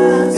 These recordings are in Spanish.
capítulo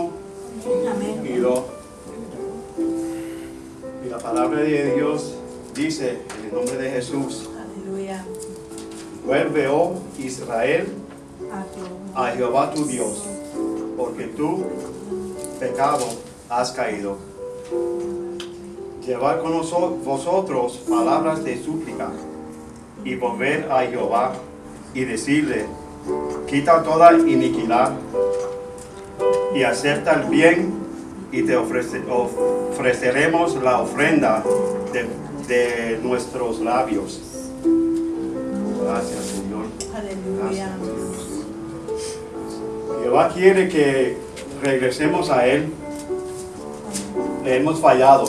versículo 1 y 2. Y la palabra de Dios dice, en el nombre de Jesús, Aleluya. vuelve, oh Israel, a Jehová tu Dios, porque tu pecado has caído. Llevar con vosotros palabras de súplica y volver a Jehová y decirle, quita toda iniquidad y acepta el bien y te ofreceremos la ofrenda de, nuestros labios. Gracias, Señor. Aleluya. Jehová quiere que regresemos a Él. Le hemos fallado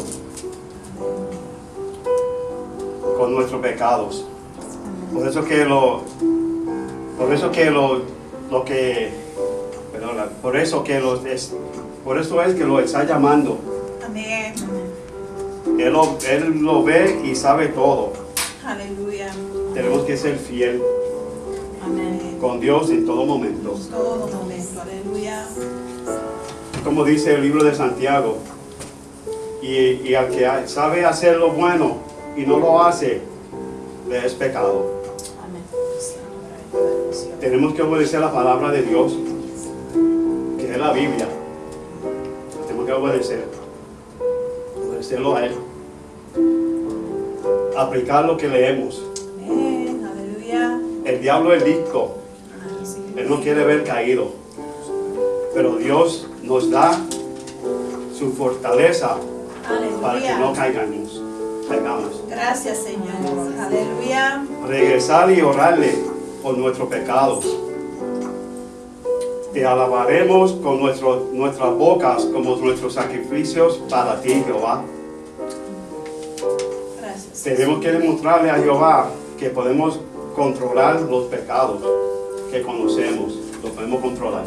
con nuestros pecados. Por eso que lo, por eso que lo, lo que por eso que los es, por eso es que lo está llamando. Amén. Él lo, él lo ve y sabe todo. Aleluya. Tenemos que ser fiel. Amén. Con Dios en todo momento. Todo momento. Aleluya. Como dice el libro de Santiago. Y, y al que sabe hacer lo bueno y no lo hace, le es pecado. Amén. Tenemos que obedecer la palabra de Dios es la Biblia. Tenemos que obedecer. Obedecerlo a Él. Aplicar lo que leemos. El diablo es disco. Él no quiere ver caído. Pero Dios nos da su fortaleza para que no caigamos. caigamos. Gracias, Señor. Aleluya. regresar y orarle por nuestros pecados. Te alabaremos con nuestro- nuestras bocas como nuestros sacrificios para ti, Jehová. Gracias. Tenemos que demostrarle a Jehová que podemos controlar los pecados que conocemos. Los podemos controlar.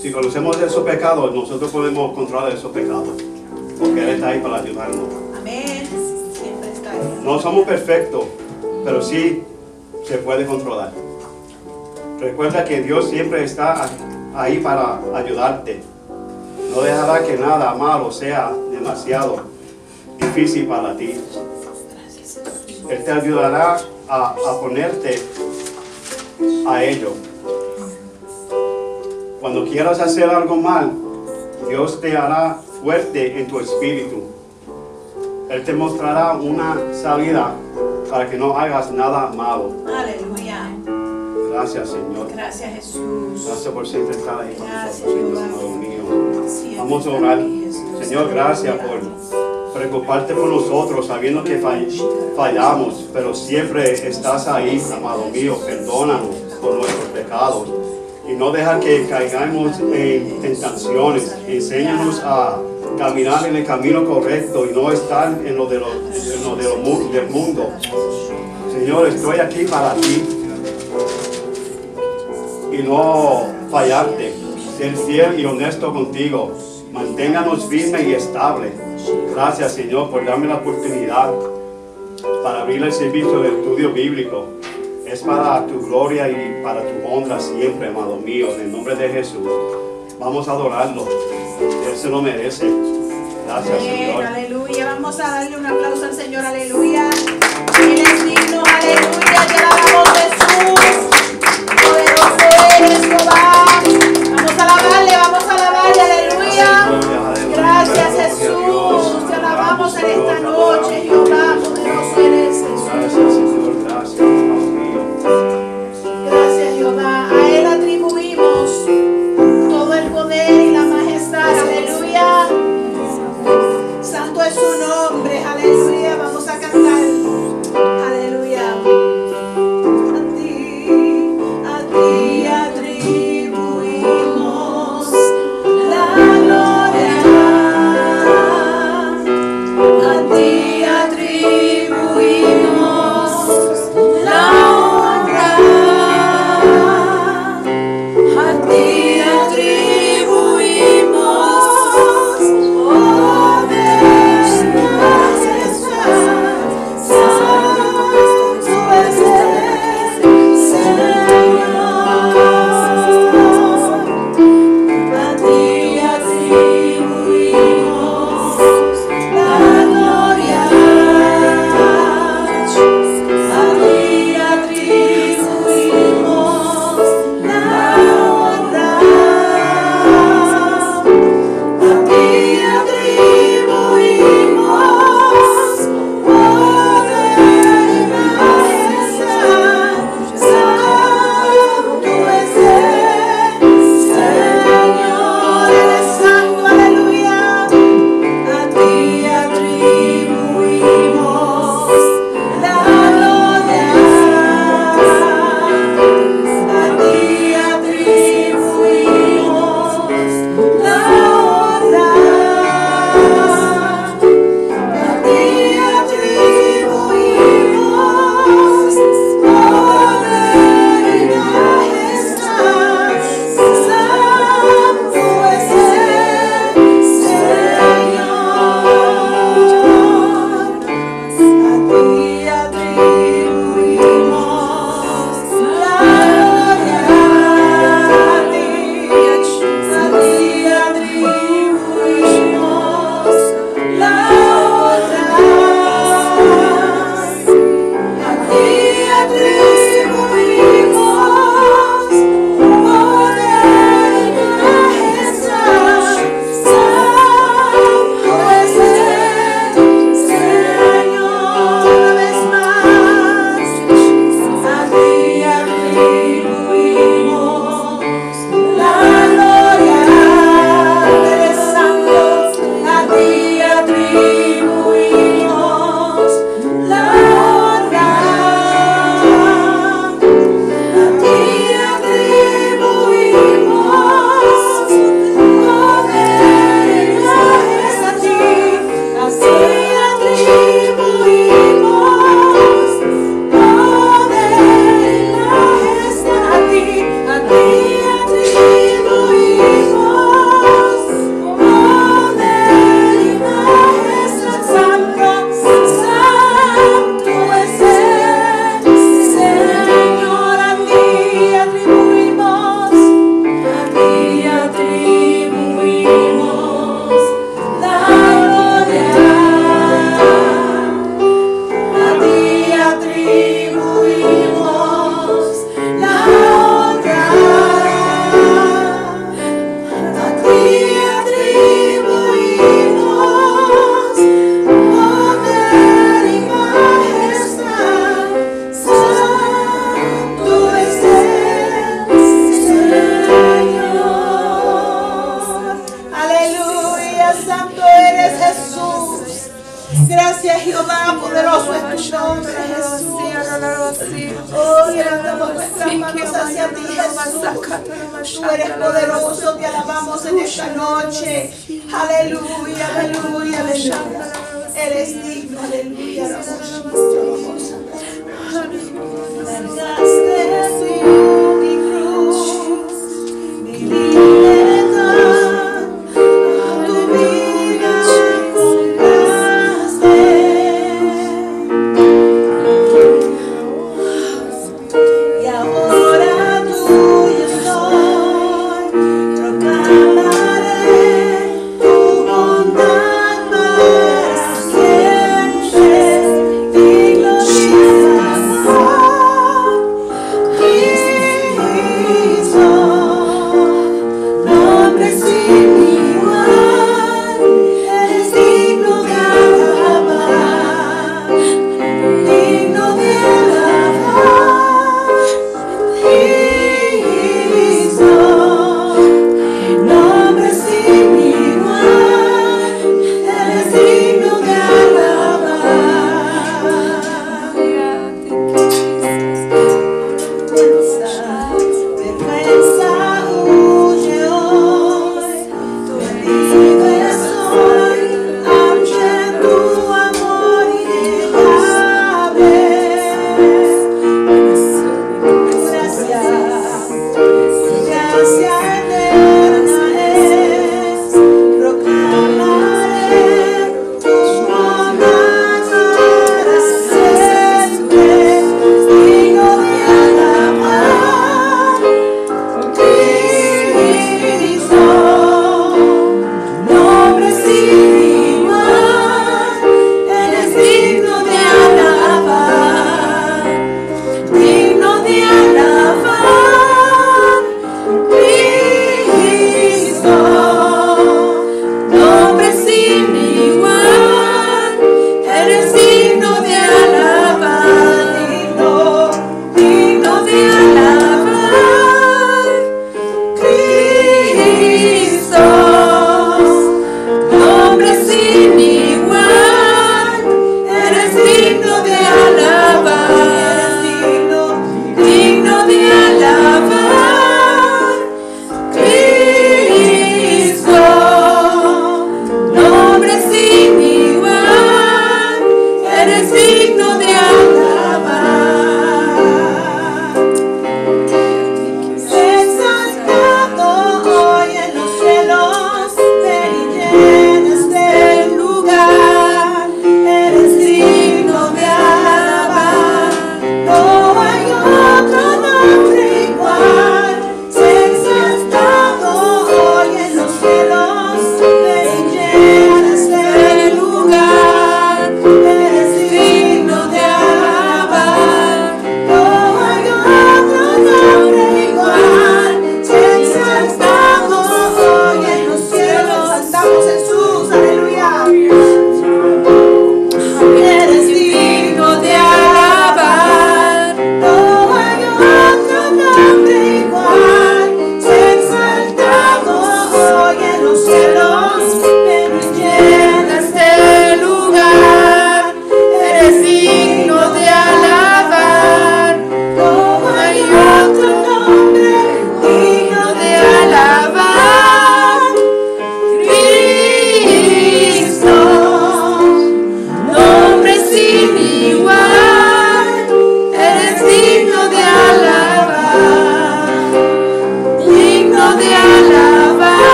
Si conocemos esos pecados, nosotros podemos controlar esos pecados. Porque Él está ahí para ayudarnos. Amén. Siempre está ahí. No somos perfectos, pero sí se puede controlar. Recuerda que Dios siempre está ahí para ayudarte. No dejará que nada malo sea demasiado difícil para ti. Él te ayudará a, a ponerte a ello. Cuando quieras hacer algo mal, Dios te hará fuerte en tu espíritu. Él te mostrará una salida para que no hagas nada malo. Aleluya. Gracias, Señor. Gracias, Jesús. Gracias por siempre estar ahí con nosotros, Señor, mío. Vamos a orar. Señor, gracias por preocuparte por nosotros, sabiendo que fall- fallamos, pero siempre estás ahí, amado mío. Perdónanos por nuestros pecados y no dejar que caigamos en tentaciones. Enséñanos a caminar en el camino correcto y no estar en lo, de lo, en lo de lo del mundo. Señor, estoy aquí para ti y no fallarte, ser fiel y honesto contigo. Manténganos firmes y estables. Gracias, Señor, por darme la oportunidad para abrir el servicio de estudio bíblico. Es para tu gloria y para tu honra siempre, amado mío, en el nombre de Jesús. Vamos a adorarlo. Él se lo merece. Gracias, Señor. aleluya. Vamos a darle un aplauso al Señor, aleluya. Él es digno, aleluya. Te alabamos, Jesús. Poderoso eres,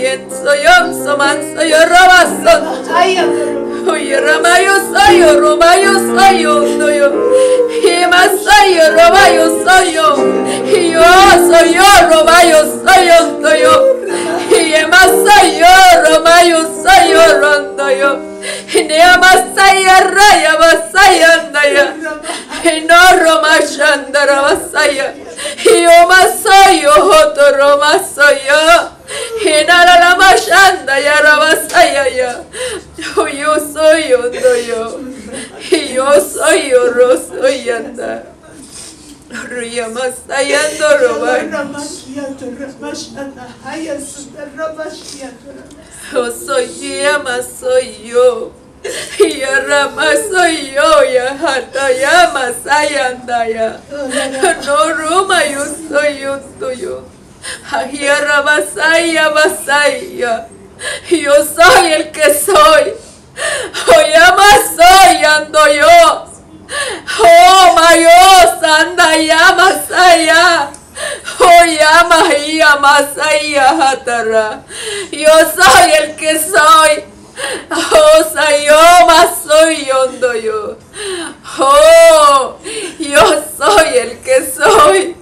Yen soyam soman sayarabasan. Oye, Ramayo Sayo, Romayo Sayo, Noyo. Hima Sayo, Romayo Sayo. Yo soy yo, Romayo Sayo, Noyo. Hima Sayo, Romayo Sayo, Rondoyo. Neama Saya Raya Basaya Naya. No Roma Shandara Basaya. Yo Masayo, Hoto Roma Sayo. Hinara la mashanda ya rabasaya ya. Yo soy yo, no yo. Yo soy yo, ro soy anda. Ruya masaya no roba. Yo soy llama soy yo. Ya rama soy yo, ya hata ya masaya anda ya. No roma yo soy yo tuyo. Ahira Basaya Basaya. Yo soy el que soy. Oyama soy ando yo. Oh Mayo Sanda Yama Saya. Yo soy el que soy. Soy yo. Oh, yo soy el que soy.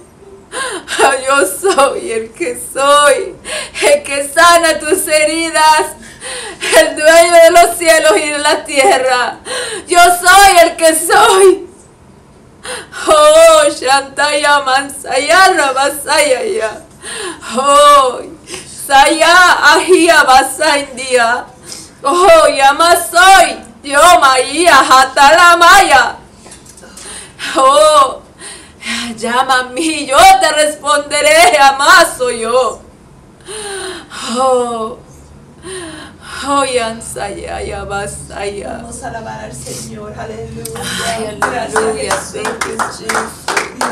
Yo soy el que soy, el que sana tus heridas, el dueño de los cielos y de la tierra. Yo soy el que soy. Oh, Shantaya Mansaya Rabasaya. Oh, Saya Ahia Basaindia. Oh, Yama soy. Yo Maía Hatalamaya. Oh, Llama a mí, yo te responderé, soy yo. Oh, oh, Yansaya, Yabasaya. Vamos a alabar al Señor, aleluya. Ay, Gracias, aleluya, Jesús. thank you, Jesus. No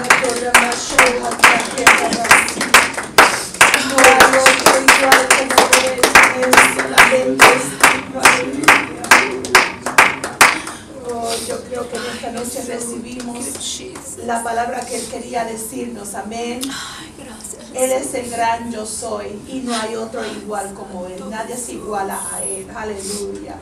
Yo creo que en esta noche recibimos la palabra que Él quería decirnos, amén. Él es el gran yo soy y no hay otro igual como Él. Nadie se iguala a Él. Aleluya.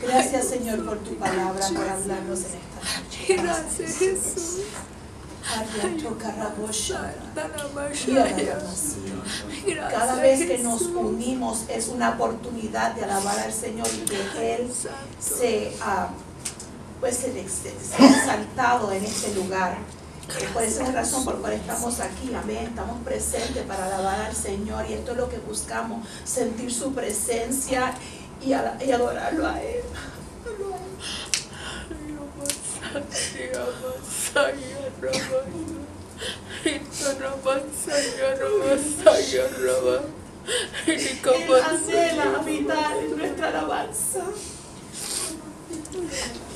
Gracias Señor por tu palabra, por hablarnos en esta noche. Gracias, Jesús. Cada vez que nos unimos es una oportunidad de alabar al Señor y que Él se, ah, pues, exaltado en este lugar. Eh, por esa razón por la cual estamos aquí, amén. Estamos presentes para alabar al Señor y esto es lo que buscamos, sentir su presencia y, ala- y adorarlo a Él. Él anhela habitar en nuestra alabanza.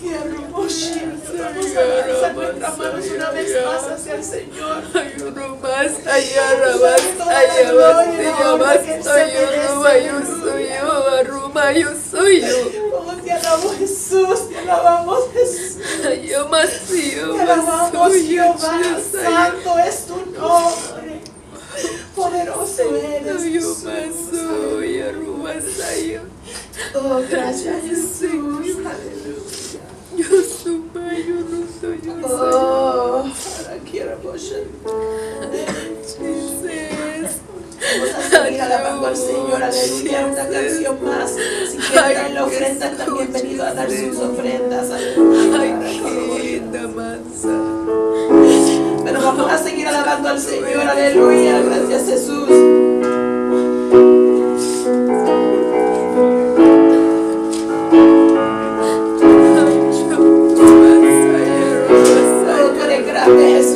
Y hermoso, vamos a lanzar nuestras manos una vez más hacia el Señor. Oh, te alabo Jesús, te alabamos Jesús. Te alabamos Jehová, santo es tu nombre. Poderoso eres Jesús. Oh, gracias Jesús. Aleluya. Oh, ahora quiero worship. Vamos a seguir alabando al Señor, aleluya, una canción más. Si quieren dar la ofrenda, también venido a dar sus ofrendas, aleluya. Pero vamos a seguir alabando al Señor, aleluya, gracias Jesús. Oh, tú eres grande Jesús.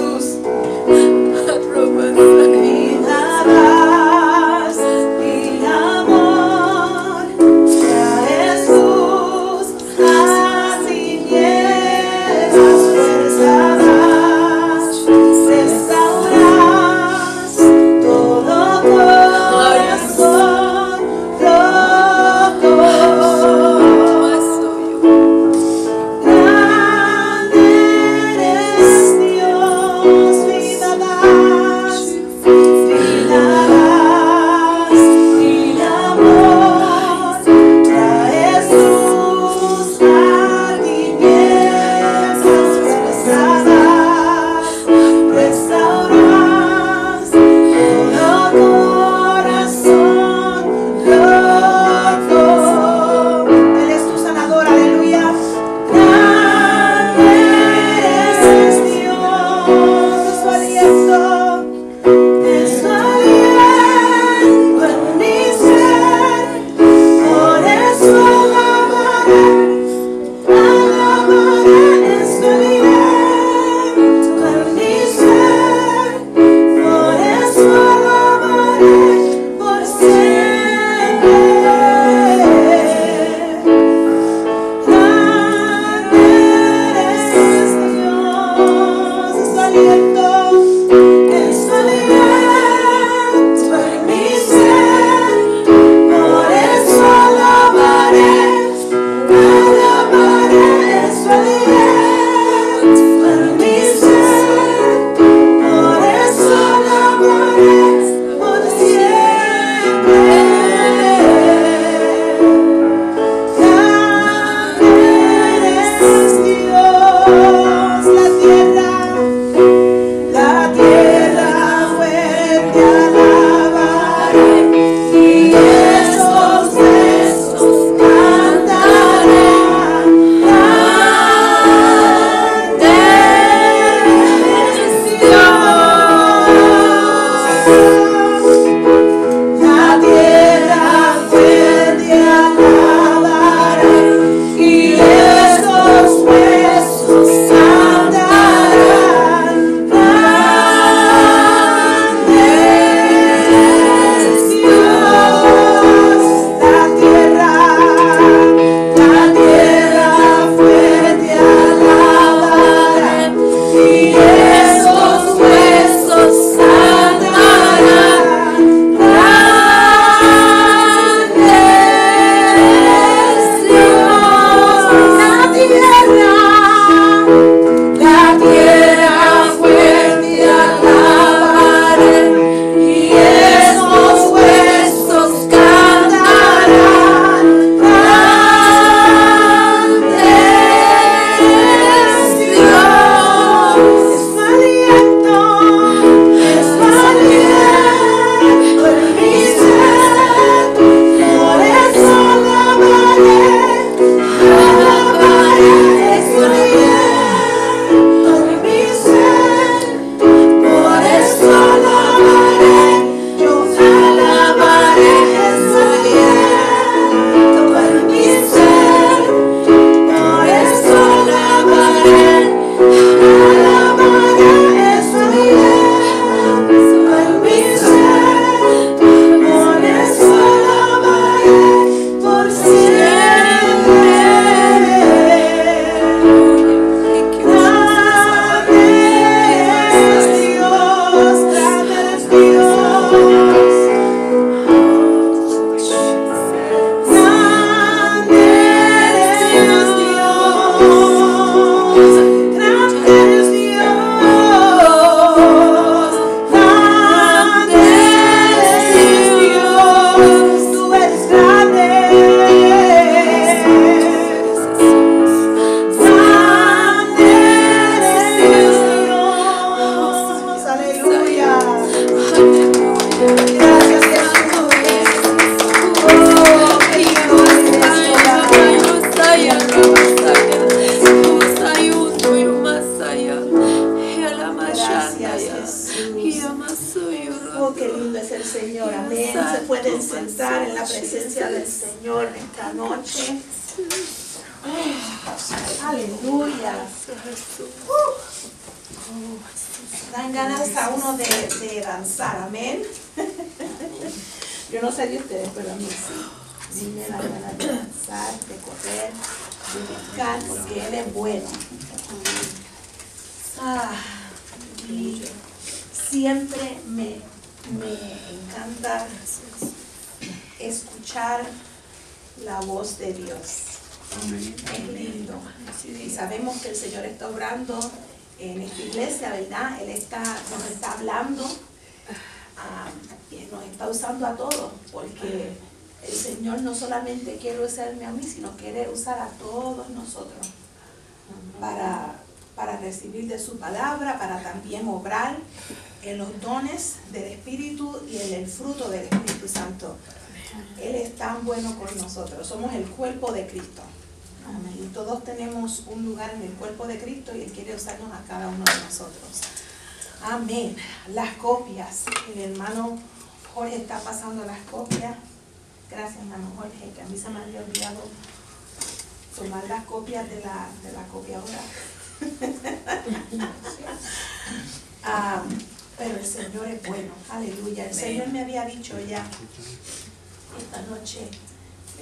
Oh, qué lindo es el Señor. Amén. Se pueden sentar en la presencia del Señor esta noche. Oh, aleluya. Uh, dan ganas a uno de, de danzar. Amén. Yo no sé de ustedes, pero a mí sí. Sí me dan ganas de danzar, de correr, de buscar, porque Él es bueno. Ah, y siempre me, me encanta escuchar la voz de Dios. Es lindo. Y sabemos que el Señor está obrando en esta iglesia, ¿verdad? Él está, nos está hablando ah, y nos está usando a todos, porque el Señor no solamente quiere usarme a mí, sino quiere usar a todos nosotros para, para recibir de su palabra, para también obrar en los dones del Espíritu y en el fruto del Espíritu Santo. Él es tan bueno con nosotros, somos el cuerpo de Cristo. Amén. Y todos tenemos un lugar en el cuerpo de Cristo y Él quiere usarnos a cada uno de nosotros. Amén. Las copias. El hermano Jorge está pasando las copias. Gracias, hermano Jorge, que a mí se me había olvidado tomar las copias de la, de la copiadora. Ah, pero el Señor es bueno, aleluya. El Señor me había dicho ya esta noche,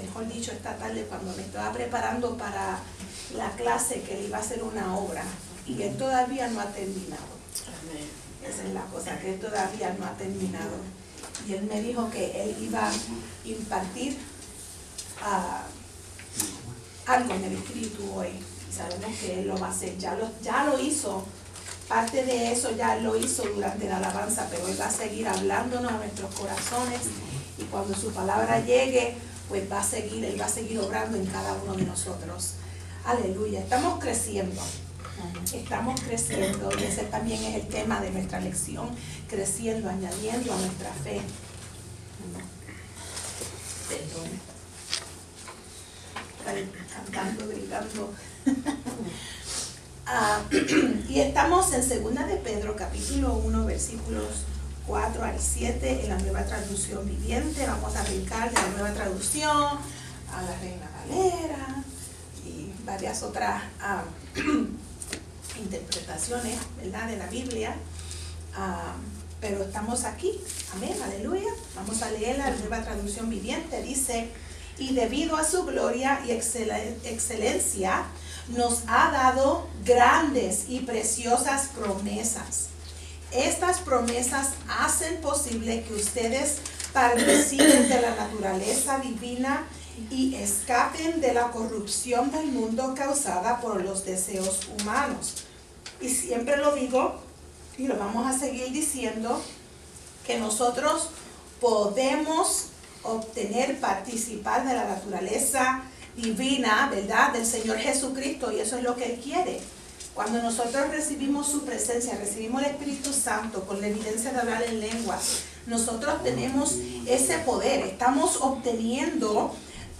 mejor dicho esta tarde, cuando me estaba preparando para la clase, que él iba a hacer una obra y él todavía no ha terminado. Esa es la cosa, que él todavía no ha terminado. Y él me dijo que él iba a impartir ah, algo en el espíritu hoy. Sabemos que él lo va a hacer. Ya lo, hizo. Parte de eso ya lo hizo durante la alabanza, pero él va a seguir hablándonos a nuestros corazones. Y cuando su palabra llegue, pues va a seguir, él va a seguir obrando en cada uno de nosotros. Aleluya. Estamos creciendo. Estamos creciendo y ese también es el tema de nuestra lección, creciendo, añadiendo a nuestra fe. Perdón. Cantando, gritando. Ah, y estamos en Segunda de Pedro, capítulo 1, versículos 4 al 7, en la nueva traducción viviente. Vamos a brincar de la nueva traducción a la Reina Valera y varias otras ah, interpretaciones, ¿verdad?, de la Biblia. Ah, pero estamos aquí, amén, aleluya. Vamos a leer la nueva traducción viviente. Dice, y debido a su gloria y excelen- excelencia, nos ha dado grandes y preciosas promesas. Estas promesas hacen posible que ustedes participen de la naturaleza divina y escapen de la corrupción del mundo causada por los deseos humanos. Y siempre lo digo y lo vamos a seguir diciendo, que nosotros podemos obtener, participar de la naturaleza divina, ¿verdad? Del Señor Jesucristo y eso es lo que Él quiere. Cuando nosotros recibimos su presencia, recibimos el Espíritu Santo con la evidencia de hablar en lenguas, nosotros tenemos ese poder, estamos obteniendo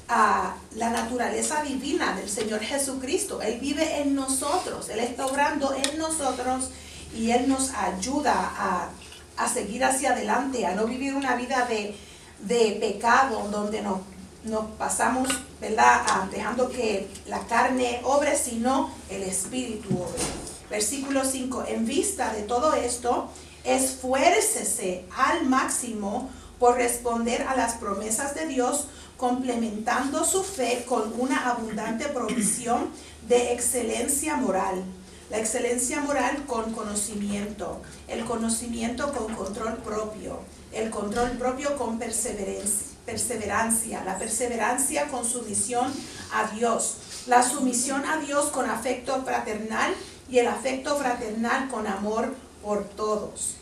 a la naturaleza divina del Señor Jesucristo. Él vive en nosotros, Él está obrando en nosotros y Él nos ayuda a, a seguir hacia adelante, a no vivir una vida de, de pecado donde nos, nos pasamos, ¿verdad? Ah, dejando que la carne obre, sino el Espíritu obre. Versículo 5, en vista de todo esto, esfuércese al máximo por responder a las promesas de Dios, complementando su fe con una abundante provisión de excelencia moral. La excelencia moral con conocimiento, el conocimiento con control propio, el control propio con perseverancia, perseverancia, la perseverancia con sumisión a Dios, la sumisión a Dios con afecto fraternal y el afecto fraternal con amor por todos.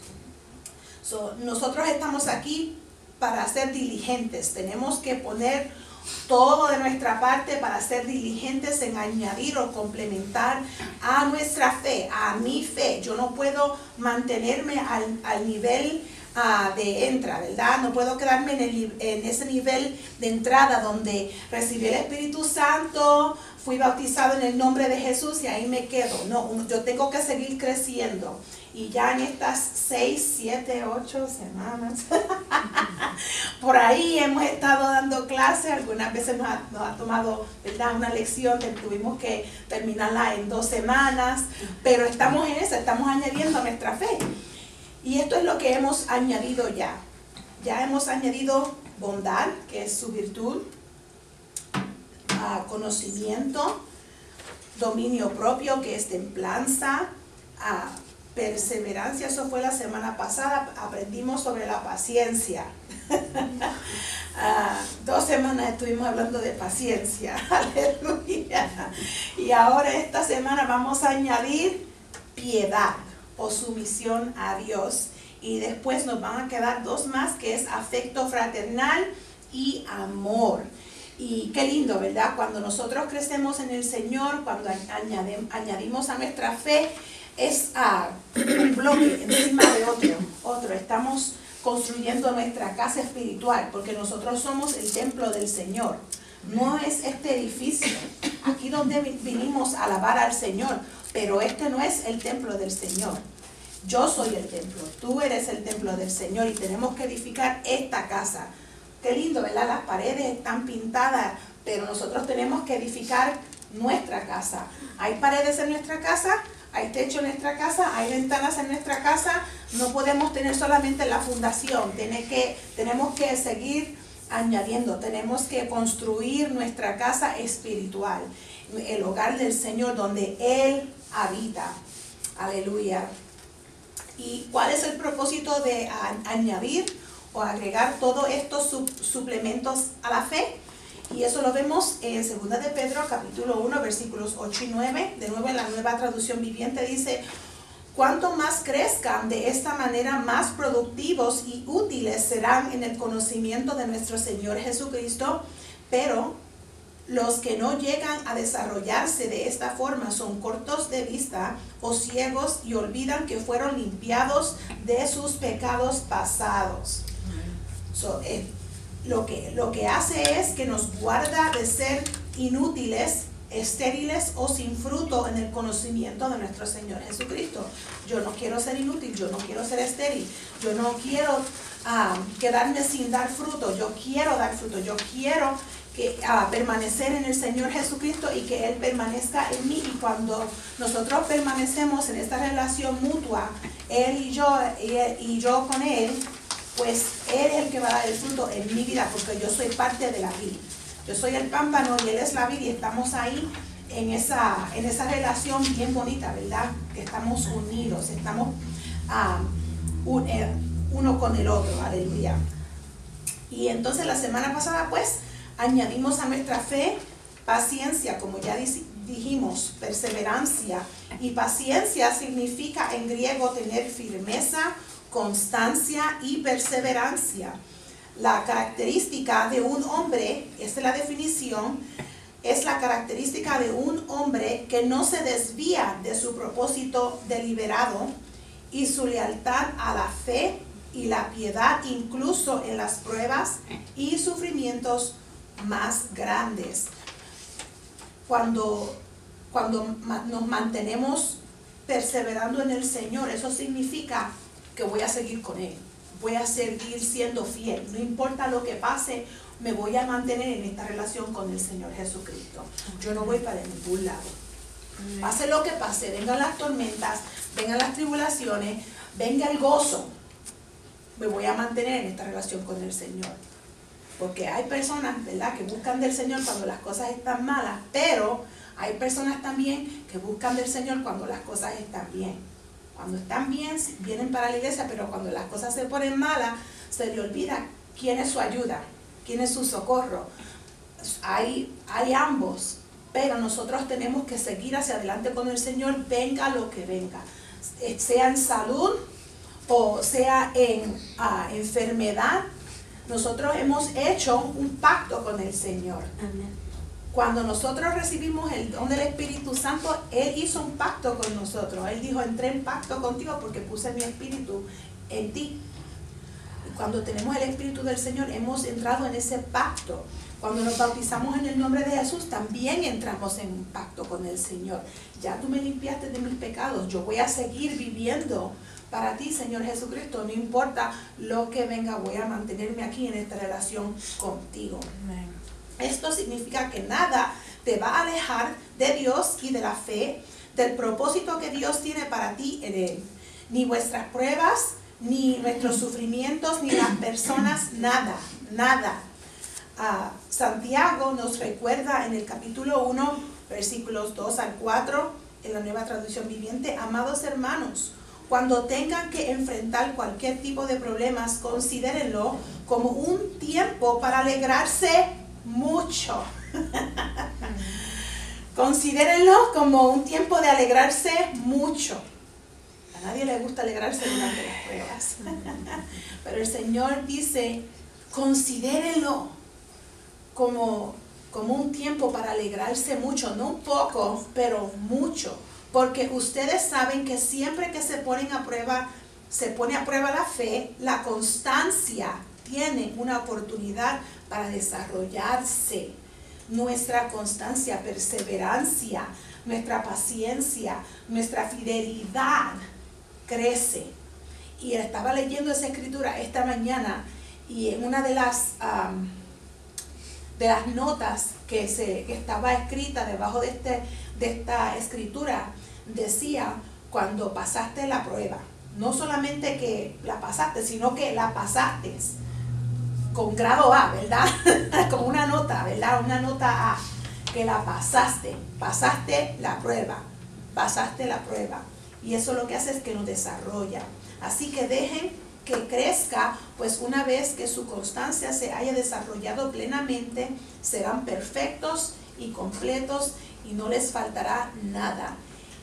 So, nosotros estamos aquí para ser diligentes, tenemos que poner todo de nuestra parte para ser diligentes en añadir o complementar a nuestra fe, a mi fe. Yo no puedo mantenerme al, al nivel ah, de entra, ¿verdad? No puedo quedarme en, el en ese nivel de entrada donde recibí el Espíritu Santo, fui bautizado en el nombre de Jesús y ahí me quedo. No, yo tengo que seguir creciendo. Y ya en estas seis, siete, ocho semanas, por ahí hemos estado dando clases, algunas veces nos ha, tomado ¿verdad? una lección que tuvimos que terminarla en dos semanas, pero estamos en eso, estamos añadiendo nuestra fe. Y esto es lo que hemos añadido ya. Ya hemos añadido bondad, que es su virtud, conocimiento, dominio propio, que es templanza, ah, perseverancia, eso fue la semana pasada, aprendimos sobre la paciencia. Ah, dos semanas estuvimos hablando de paciencia, aleluya. Y ahora esta semana vamos a añadir piedad o sumisión a Dios. Y después nos van a quedar dos más, que es afecto fraternal y amor. Y qué lindo, ¿verdad? Cuando nosotros crecemos en el Señor, cuando añadimos a nuestra fe, es ah, un bloque encima de otro, otro. Estamos construyendo nuestra casa espiritual, porque nosotros somos el templo del Señor. No es este edificio, aquí donde vi- vinimos a alabar al Señor, pero este no es el templo del Señor. Yo soy el templo, tú eres el templo del Señor y tenemos que edificar esta casa. Qué lindo, ¿verdad? Las paredes están pintadas, pero nosotros tenemos que edificar nuestra casa. Hay paredes en nuestra casa, hay techo en nuestra casa, hay ventanas en nuestra casa. No podemos tener solamente la fundación, tenemos que seguir añadiendo, tenemos que construir nuestra casa espiritual, el hogar del Señor donde Él habita. Aleluya. ¿Y cuál es el propósito de añadir o agregar todos estos suplementos a la fe? Y eso lo vemos en 2 de Pedro capítulo 1 versículos 8 y 9. De nuevo en la nueva traducción viviente dice, cuanto más crezcan de esta manera, más productivos y útiles serán en el conocimiento de nuestro Señor Jesucristo. Pero los que no llegan a desarrollarse de esta forma son cortos de vista o ciegos y olvidan que fueron limpiados de sus pecados pasados. Eh, lo, que, lo que hace es que nos guarda de ser inútiles, estériles o sin fruto en el conocimiento de nuestro Señor Jesucristo. Yo no quiero ser inútil, yo no quiero ser estéril, yo no quiero ah, quedarme sin dar fruto, yo quiero dar fruto, yo quiero a permanecer en el Señor Jesucristo y que Él permanezca en mí. Y cuando nosotros permanecemos en esta relación mutua, Él y yo, y, yo con Él, pues Él es el que va a dar el fruto en mi vida, porque yo soy parte de la vida. Yo soy el pámpano y Él es la vida y estamos ahí en esa, en esa relación bien bonita, ¿verdad? Que estamos unidos, estamos ah, eh, uno con el otro, aleluya. Y entonces la semana pasada, pues, Añadimos a nuestra fe paciencia, como ya dijimos, perseverancia. Y paciencia significa en griego tener firmeza, constancia y perseverancia. La característica de un hombre, esta es la definición, es la característica de un hombre que no se desvía de su propósito deliberado y su lealtad a la fe y la piedad incluso en las pruebas y sufrimientos más grandes. Cuando, cuando nos mantenemos perseverando en el Señor, eso significa que voy a seguir con Él. Voy a seguir siendo fiel. No importa lo que pase, me voy a mantener en esta relación con el Señor Jesucristo. Yo no voy para ningún lado. Pase lo que pase, vengan las tormentas, vengan las tribulaciones, venga el gozo, me voy a mantener en esta relación con el Señor. Porque hay personas, ¿verdad?, que buscan del Señor cuando las cosas están malas, pero hay personas también que buscan del Señor cuando las cosas están bien. Cuando están bien, vienen para la iglesia, pero cuando las cosas se ponen malas, se le olvida quién es su ayuda, quién es su socorro. Hay, hay ambos, pero nosotros tenemos que seguir hacia adelante con el Señor, venga lo que venga, sea en salud o sea en ah, enfermedad nosotros hemos hecho un pacto con el Señor. Cuando nosotros recibimos el don del Espíritu Santo, Él hizo un pacto con nosotros. Él dijo, entré en pacto contigo porque puse mi espíritu en ti. Cuando tenemos el Espíritu del Señor, hemos entrado en ese pacto. Cuando nos bautizamos en el nombre de Jesús, también entramos en un pacto con el Señor. Ya tú me limpiaste de mis pecados, yo voy a seguir viviendo para ti, Señor Jesucristo. No importa lo que venga, voy a mantenerme aquí en esta relación contigo. Esto significa que nada te va a alejar de Dios y de la fe, del propósito que Dios tiene para ti en Él. Ni vuestras pruebas, ni nuestros sufrimientos, ni las personas, nada, nada. Ah, Santiago nos recuerda en el capítulo 1, versículos 2 al 4, en la nueva traducción viviente, amados hermanos, cuando tengan que enfrentar cualquier tipo de problemas, considérenlo como un tiempo para alegrarse mucho. considérenlo como un tiempo de alegrarse mucho. A nadie le gusta alegrarse durante las pruebas. Pero el Señor dice, considérenlo como, como un tiempo para alegrarse mucho, no un poco, pero mucho porque ustedes saben que siempre que se ponen a prueba, se pone a prueba la fe, la constancia tiene una oportunidad para desarrollarse. Nuestra constancia, perseverancia, nuestra paciencia, nuestra fidelidad crece. Y estaba leyendo esa escritura esta mañana y en una de las de las notas que, se, estaba escrita debajo de, este, de esta escritura decía cuando pasaste la prueba. No solamente que la pasaste, sino que la pasaste con grado A, ¿verdad? Como una nota, ¿verdad? Una nota A, que la pasaste, pasaste la prueba, pasaste la prueba. Y eso lo que hace es que nos desarrolla. Así que dejen que crezca, pues una vez que su constancia se haya desarrollado plenamente, serán perfectos y completos y no les faltará nada.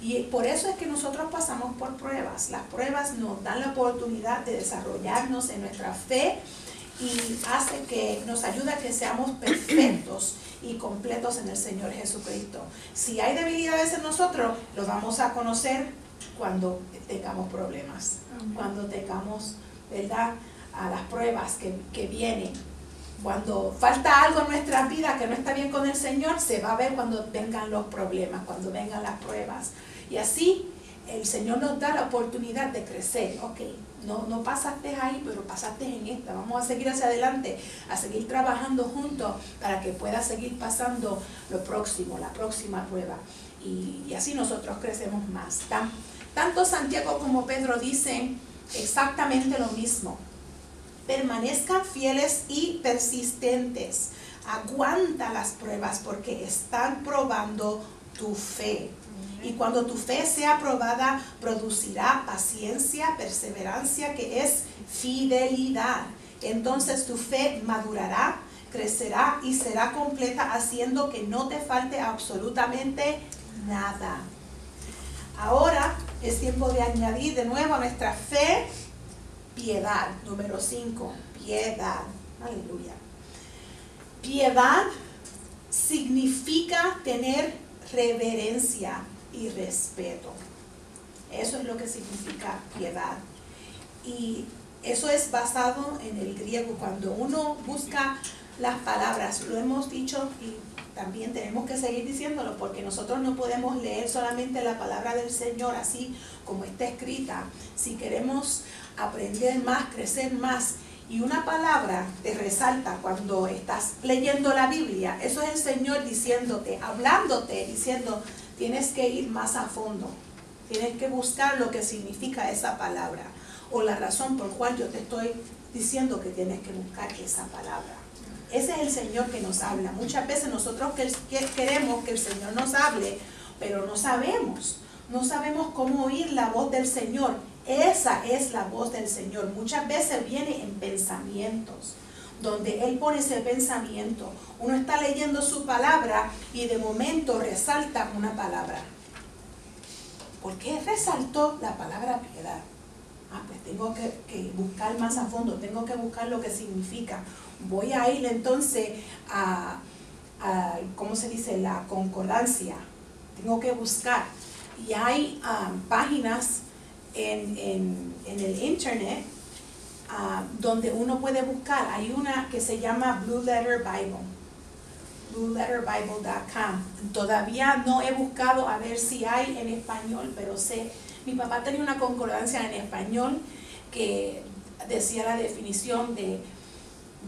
Y por eso es que nosotros pasamos por pruebas. Las pruebas nos dan la oportunidad de desarrollarnos en nuestra fe y hacen que nos ayuda a que seamos perfectos y completos en el Señor Jesucristo. Si hay debilidades en nosotros, lo vamos a conocer cuando tengamos problemas, cuando tengamos, ¿verdad? A las pruebas que, que vienen. Cuando falta algo en nuestra vida que no está bien con el Señor, se va a ver cuando vengan los problemas, cuando vengan las pruebas. Y así el Señor nos da la oportunidad de crecer. Ok, no, no pasaste ahí, pero pasaste en esta. Vamos a seguir hacia adelante, a seguir trabajando juntos para que pueda seguir pasando lo próximo, la próxima prueba. Y, y así nosotros crecemos más. Tan, tanto Santiago como Pedro dicen exactamente lo mismo. Permanezcan fieles y persistentes. Aguanta las pruebas porque están probando tu fe. Y cuando tu fe sea probada, producirá paciencia, perseverancia, que es fidelidad. Entonces tu fe madurará, crecerá y será completa, haciendo que no te falte absolutamente nada. Ahora es tiempo de añadir de nuevo a nuestra fe piedad. Número 5, piedad. Aleluya. Piedad significa tener reverencia y respeto. Eso es lo que significa piedad. Y eso es basado en el griego. Cuando uno busca las palabras, lo hemos dicho y también tenemos que seguir diciéndolo porque nosotros no podemos leer solamente la palabra del Señor así como está escrita. Si queremos aprender más, crecer más, y una palabra te resalta cuando estás leyendo la Biblia, eso es el Señor diciéndote, hablándote, diciendo, tienes que ir más a fondo, tienes que buscar lo que significa esa palabra o la razón por cual yo te estoy diciendo que tienes que buscar esa palabra. Ese es el Señor que nos habla. Muchas veces nosotros queremos que el Señor nos hable, pero no sabemos. No sabemos cómo oír la voz del Señor. Esa es la voz del Señor. Muchas veces viene en pensamientos, donde Él pone ese pensamiento. Uno está leyendo su palabra y de momento resalta una palabra. ¿Por qué resaltó la palabra piedad? Ah, pues tengo que, buscar más a fondo, tengo que buscar lo que significa. Voy a ir entonces a, ¿cómo se dice? La concordancia. Tengo que buscar. Y hay um, páginas en, en, el internet uh, donde uno puede buscar. Hay una que se llama Blue Letter Bible. BlueLetterBible.com. Todavía no he buscado a ver si hay en español, pero sé. Mi papá tenía una concordancia en español que decía la definición de,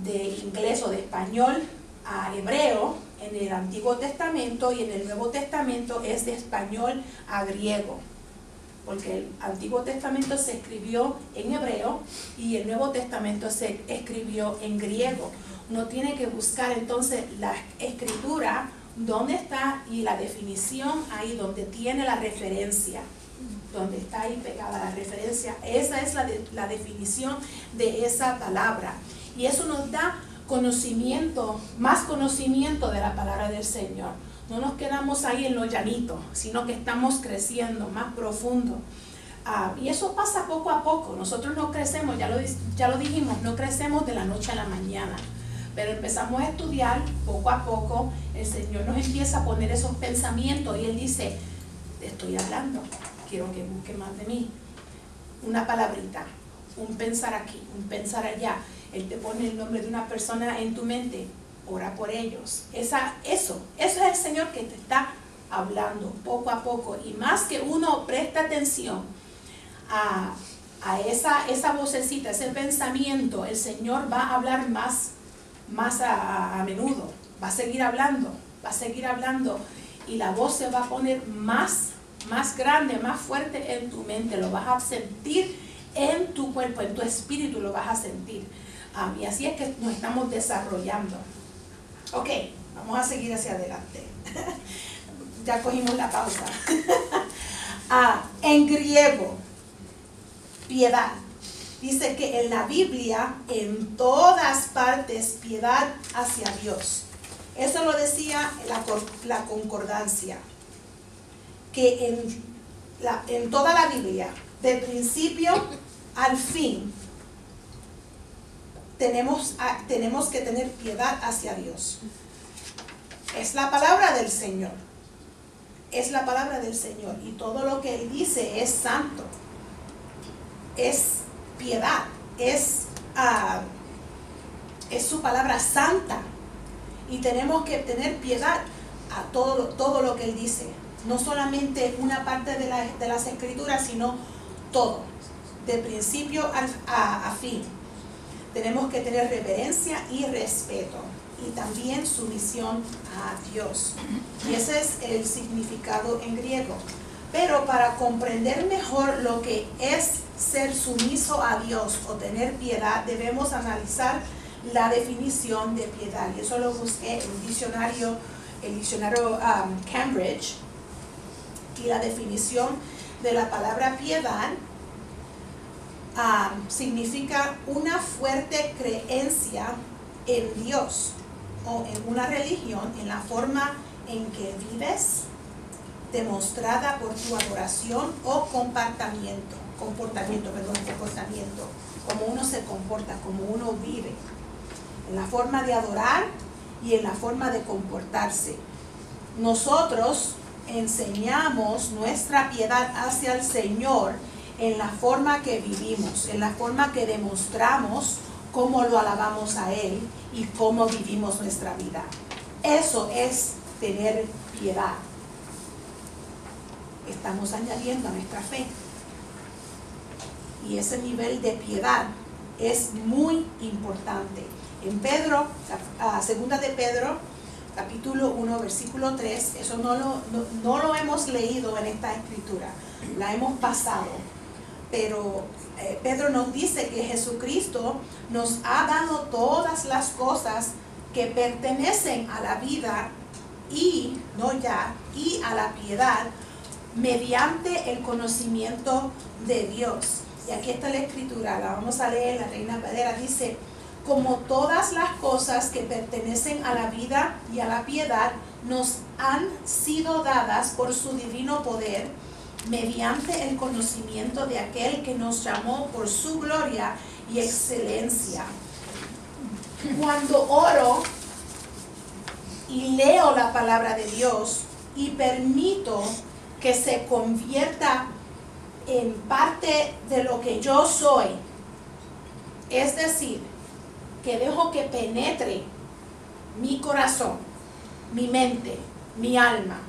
de inglés o de español a hebreo en el Antiguo Testamento y en el Nuevo Testamento es de español a griego, porque el Antiguo Testamento se escribió en hebreo y el Nuevo Testamento se escribió en griego. Uno tiene que buscar entonces la escritura, dónde está y la definición ahí, donde tiene la referencia, donde está ahí pegada la referencia. Esa es la, la definición de esa palabra. Y eso nos da conocimiento, más conocimiento de la palabra del Señor. No nos quedamos ahí en lo llanito, sino que estamos creciendo más profundo. Ah, y eso pasa poco a poco. Nosotros no crecemos, ya lo, ya lo dijimos, no crecemos de la noche a la mañana. Pero empezamos a estudiar poco a poco. El Señor nos empieza a poner esos pensamientos y Él dice, te estoy hablando, quiero que busque más de mí. Una palabrita, un pensar aquí, un pensar allá. Él te pone el nombre de una persona en tu mente, ora por ellos. Esa, eso, eso es el Señor que te está hablando poco a poco. Y más que uno presta atención a, a esa, esa vocecita, ese pensamiento, el Señor va a hablar más, más a, menudo. va a seguir hablando, va a seguir hablando y la voz se va a poner más, más grande, más fuerte en tu mente, lo vas a sentir en tu cuerpo, en tu espíritu lo vas a sentir. Ah, y así es que nos estamos desarrollando. Ok, vamos a seguir hacia adelante. ya cogimos la pausa. Ah, en griego, piedad. Dice que en la Biblia, en todas partes, piedad hacia Dios. Eso lo decía la, la concordancia. Que en, la, en toda la Biblia, de principio al fin, tenemos, tenemos que tener piedad hacia Dios. Es la palabra del Señor. Es la palabra del Señor. Y todo lo que Él dice es santo. Es piedad. Es, ah, es su palabra santa. Y tenemos que tener piedad a todo, todo lo que Él dice. No solamente una parte de, de las escrituras, sino todo. De principio a, a fin. Tenemos que tener reverencia y respeto y también sumisión a Dios. Y ese es el significado en griego. Pero para comprender mejor lo que es ser sumiso a Dios o tener piedad, debemos analizar la definición de piedad. Y eso lo busqué en el diccionario, el diccionario um, Cambridge. Y la definición de la palabra piedad um, significa una fuerte creencia en Dios o en una religión, en la forma en que vives, demostrada por tu adoración o comportamiento, comportamiento, perdón, comportamiento, como uno se comporta, como uno vive, en la forma de adorar y en la forma de comportarse. Nosotros enseñamos nuestra piedad hacia el Señor en la forma que vivimos, en la forma que demostramos cómo lo alabamos a Él y cómo vivimos nuestra vida. Eso es tener piedad. Estamos añadiendo a nuestra fe. Y ese nivel de piedad es muy importante. En Pedro, la segunda de Pedro, capítulo 1, versículo 3, eso no lo, no lo hemos leído en esta escritura, la hemos pasado, pero eh, Pedro nos dice que Jesucristo nos ha dado todas las cosas que pertenecen a la vida y, no ya, y a la piedad mediante el conocimiento de Dios. Y aquí está la escritura, la vamos a leer, la Reina Padera dice, como todas las cosas que pertenecen a la vida y a la piedad nos han sido dadas por su divino poder, mediante el conocimiento de aquel que nos llamó por su gloria y excelencia. Cuando oro y leo la palabra de Dios y permito que se convierta en parte de lo que yo soy, es decir, que dejo que penetre mi corazón, mi mente, mi alma,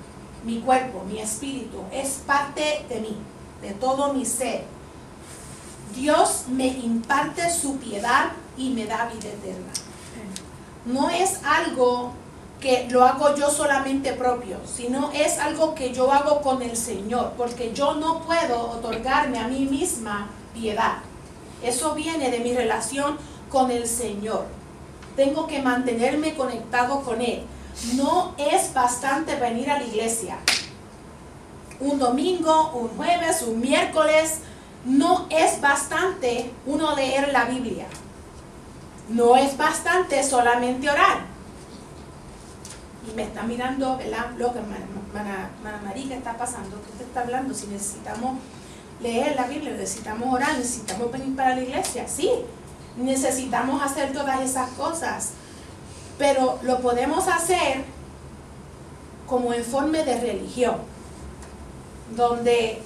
mi cuerpo, mi espíritu, es parte de mí, de todo mi ser. Dios me imparte su piedad y me da vida eterna. No es algo que lo hago yo solamente propio, sino es algo que yo hago con el Señor, porque yo no puedo otorgarme a mí misma piedad. Eso viene de mi relación con el Señor. Tengo que mantenerme conectado con Él. No es bastante venir a la iglesia. Un domingo, un jueves, un miércoles. No es bastante uno leer la Biblia. No es bastante solamente orar. Y me está mirando, ¿verdad? Lo que María está pasando. ¿Qué usted está hablando? Si necesitamos leer la Biblia, necesitamos orar, necesitamos venir para la iglesia. Sí, necesitamos hacer todas esas cosas. Pero lo podemos hacer como en forma de religión, donde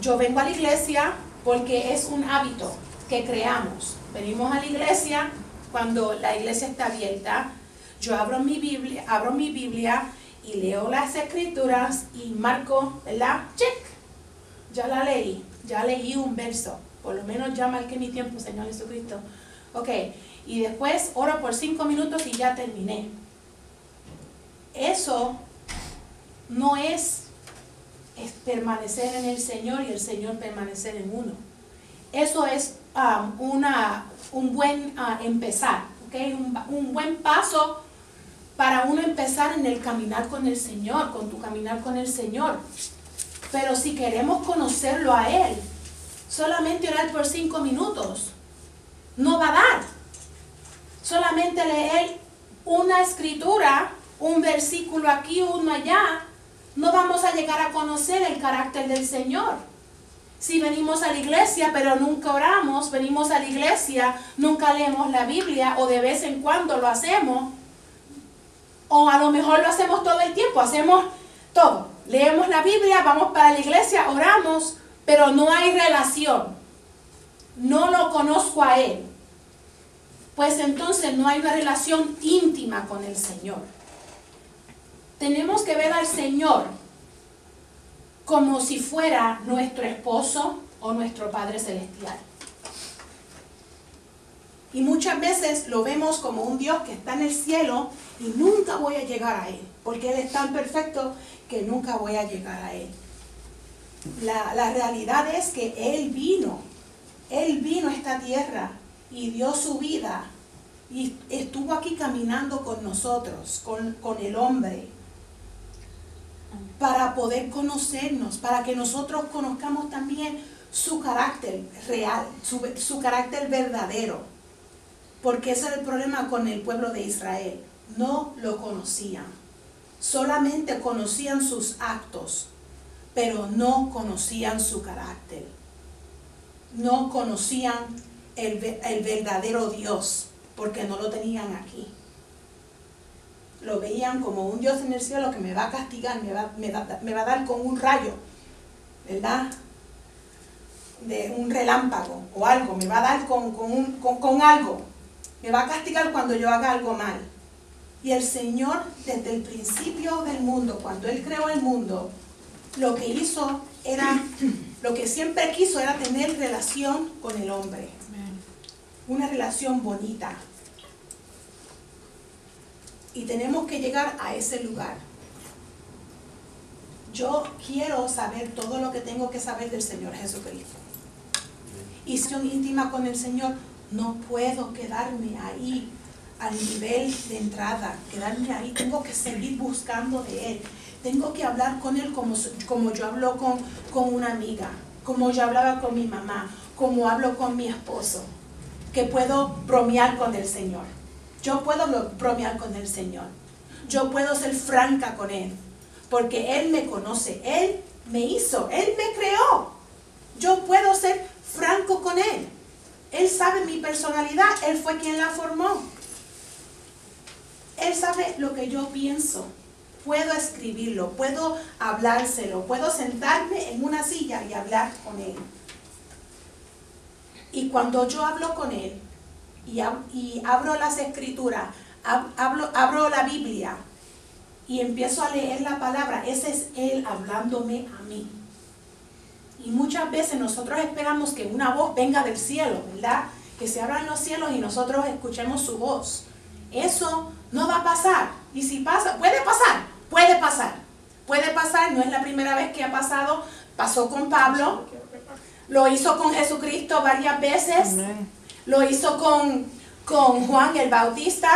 yo vengo a la iglesia porque es un hábito que creamos. Venimos a la iglesia cuando la iglesia está abierta. Yo abro mi Biblia, abro mi Biblia y leo las escrituras y marco, ¿verdad? Check. Ya la leí, ya leí un verso. Por lo menos ya marqué mi tiempo, Señor Jesucristo. Ok, y después oro por cinco minutos y ya terminé. eso no es, permanecer en el Señor y el Señor permanecer en uno. Eso es um, una, un buen uh, empezar, ¿ok? Un, un buen paso para uno empezar en el caminar con el Señor, con tu caminar con el Señor. Pero si queremos conocerlo a Él, solamente orar por cinco minutos no va a dar. Solamente leer una escritura, un versículo aquí, uno allá, no vamos a llegar a conocer el carácter del Señor. Si venimos a la iglesia pero nunca oramos, venimos a la iglesia, nunca leemos la Biblia o de vez en cuando lo hacemos, o a lo mejor lo hacemos todo el tiempo, hacemos todo. Leemos la Biblia, vamos para la iglesia, oramos, pero no hay relación. No lo conozco a Él. Pues entonces no hay una relación íntima con el Señor. Tenemos que ver al Señor como si fuera nuestro esposo o nuestro Padre Celestial. Y muchas veces lo vemos como un Dios que está en el cielo y nunca voy a llegar a Él, porque Él es tan perfecto que nunca voy a llegar a Él. La, la realidad es que Él vino, Él vino a esta tierra y dio su vida y estuvo aquí caminando con nosotros, con, con el hombre, para poder conocernos, para que nosotros conozcamos también su carácter real, su, su carácter verdadero. Porque ese era el problema con el pueblo de Israel. No lo conocían. Solamente conocían sus actos, pero no conocían su carácter. No conocían el, verdadero Dios, porque no lo tenían aquí. Lo veían como un Dios en el cielo que me va a castigar, me va, me va, a dar con un rayo, ¿verdad? De un relámpago o algo, me va a dar con, con, con algo. Me va a castigar cuando yo haga algo mal. Y el Señor, desde el principio del mundo, cuando Él creó el mundo, lo que hizo era, lo que siempre quiso era tener relación con el hombre. Una relación bonita. Y tenemos que llegar a ese lugar. Yo quiero saber todo lo que tengo que saber del Señor Jesucristo. Y si son íntima con el Señor, no puedo quedarme ahí al nivel de entrada, quedarme ahí, tengo que seguir buscando de Él, tengo que hablar con Él como, como yo hablo con, con una amiga, como yo hablaba con mi mamá, como hablo con mi esposo, que puedo bromear con el Señor. Yo puedo bromear con el Señor. Yo puedo ser franca con Él, porque Él me conoce, Él me hizo, Él me creó. Yo puedo ser franco con Él. Él sabe mi personalidad, Él fue quien la formó. Él sabe lo que yo pienso. Puedo escribirlo, puedo hablárselo, puedo sentarme en una silla y hablar con Él. Y cuando yo hablo con Él y, abro las escrituras, hablo, abro la Biblia y empiezo a leer la palabra, ese es Él hablándome a mí. Y muchas veces nosotros esperamos que una voz venga del cielo, ¿verdad? Que se abran los cielos y nosotros escuchemos su voz. Eso no va a pasar. Y si pasa, puede pasar, puede pasar. Puede pasar, no es la primera vez que ha pasado. Pasó con Pablo, lo hizo con Jesucristo varias veces, Amén. lo hizo con, con Juan el Bautista.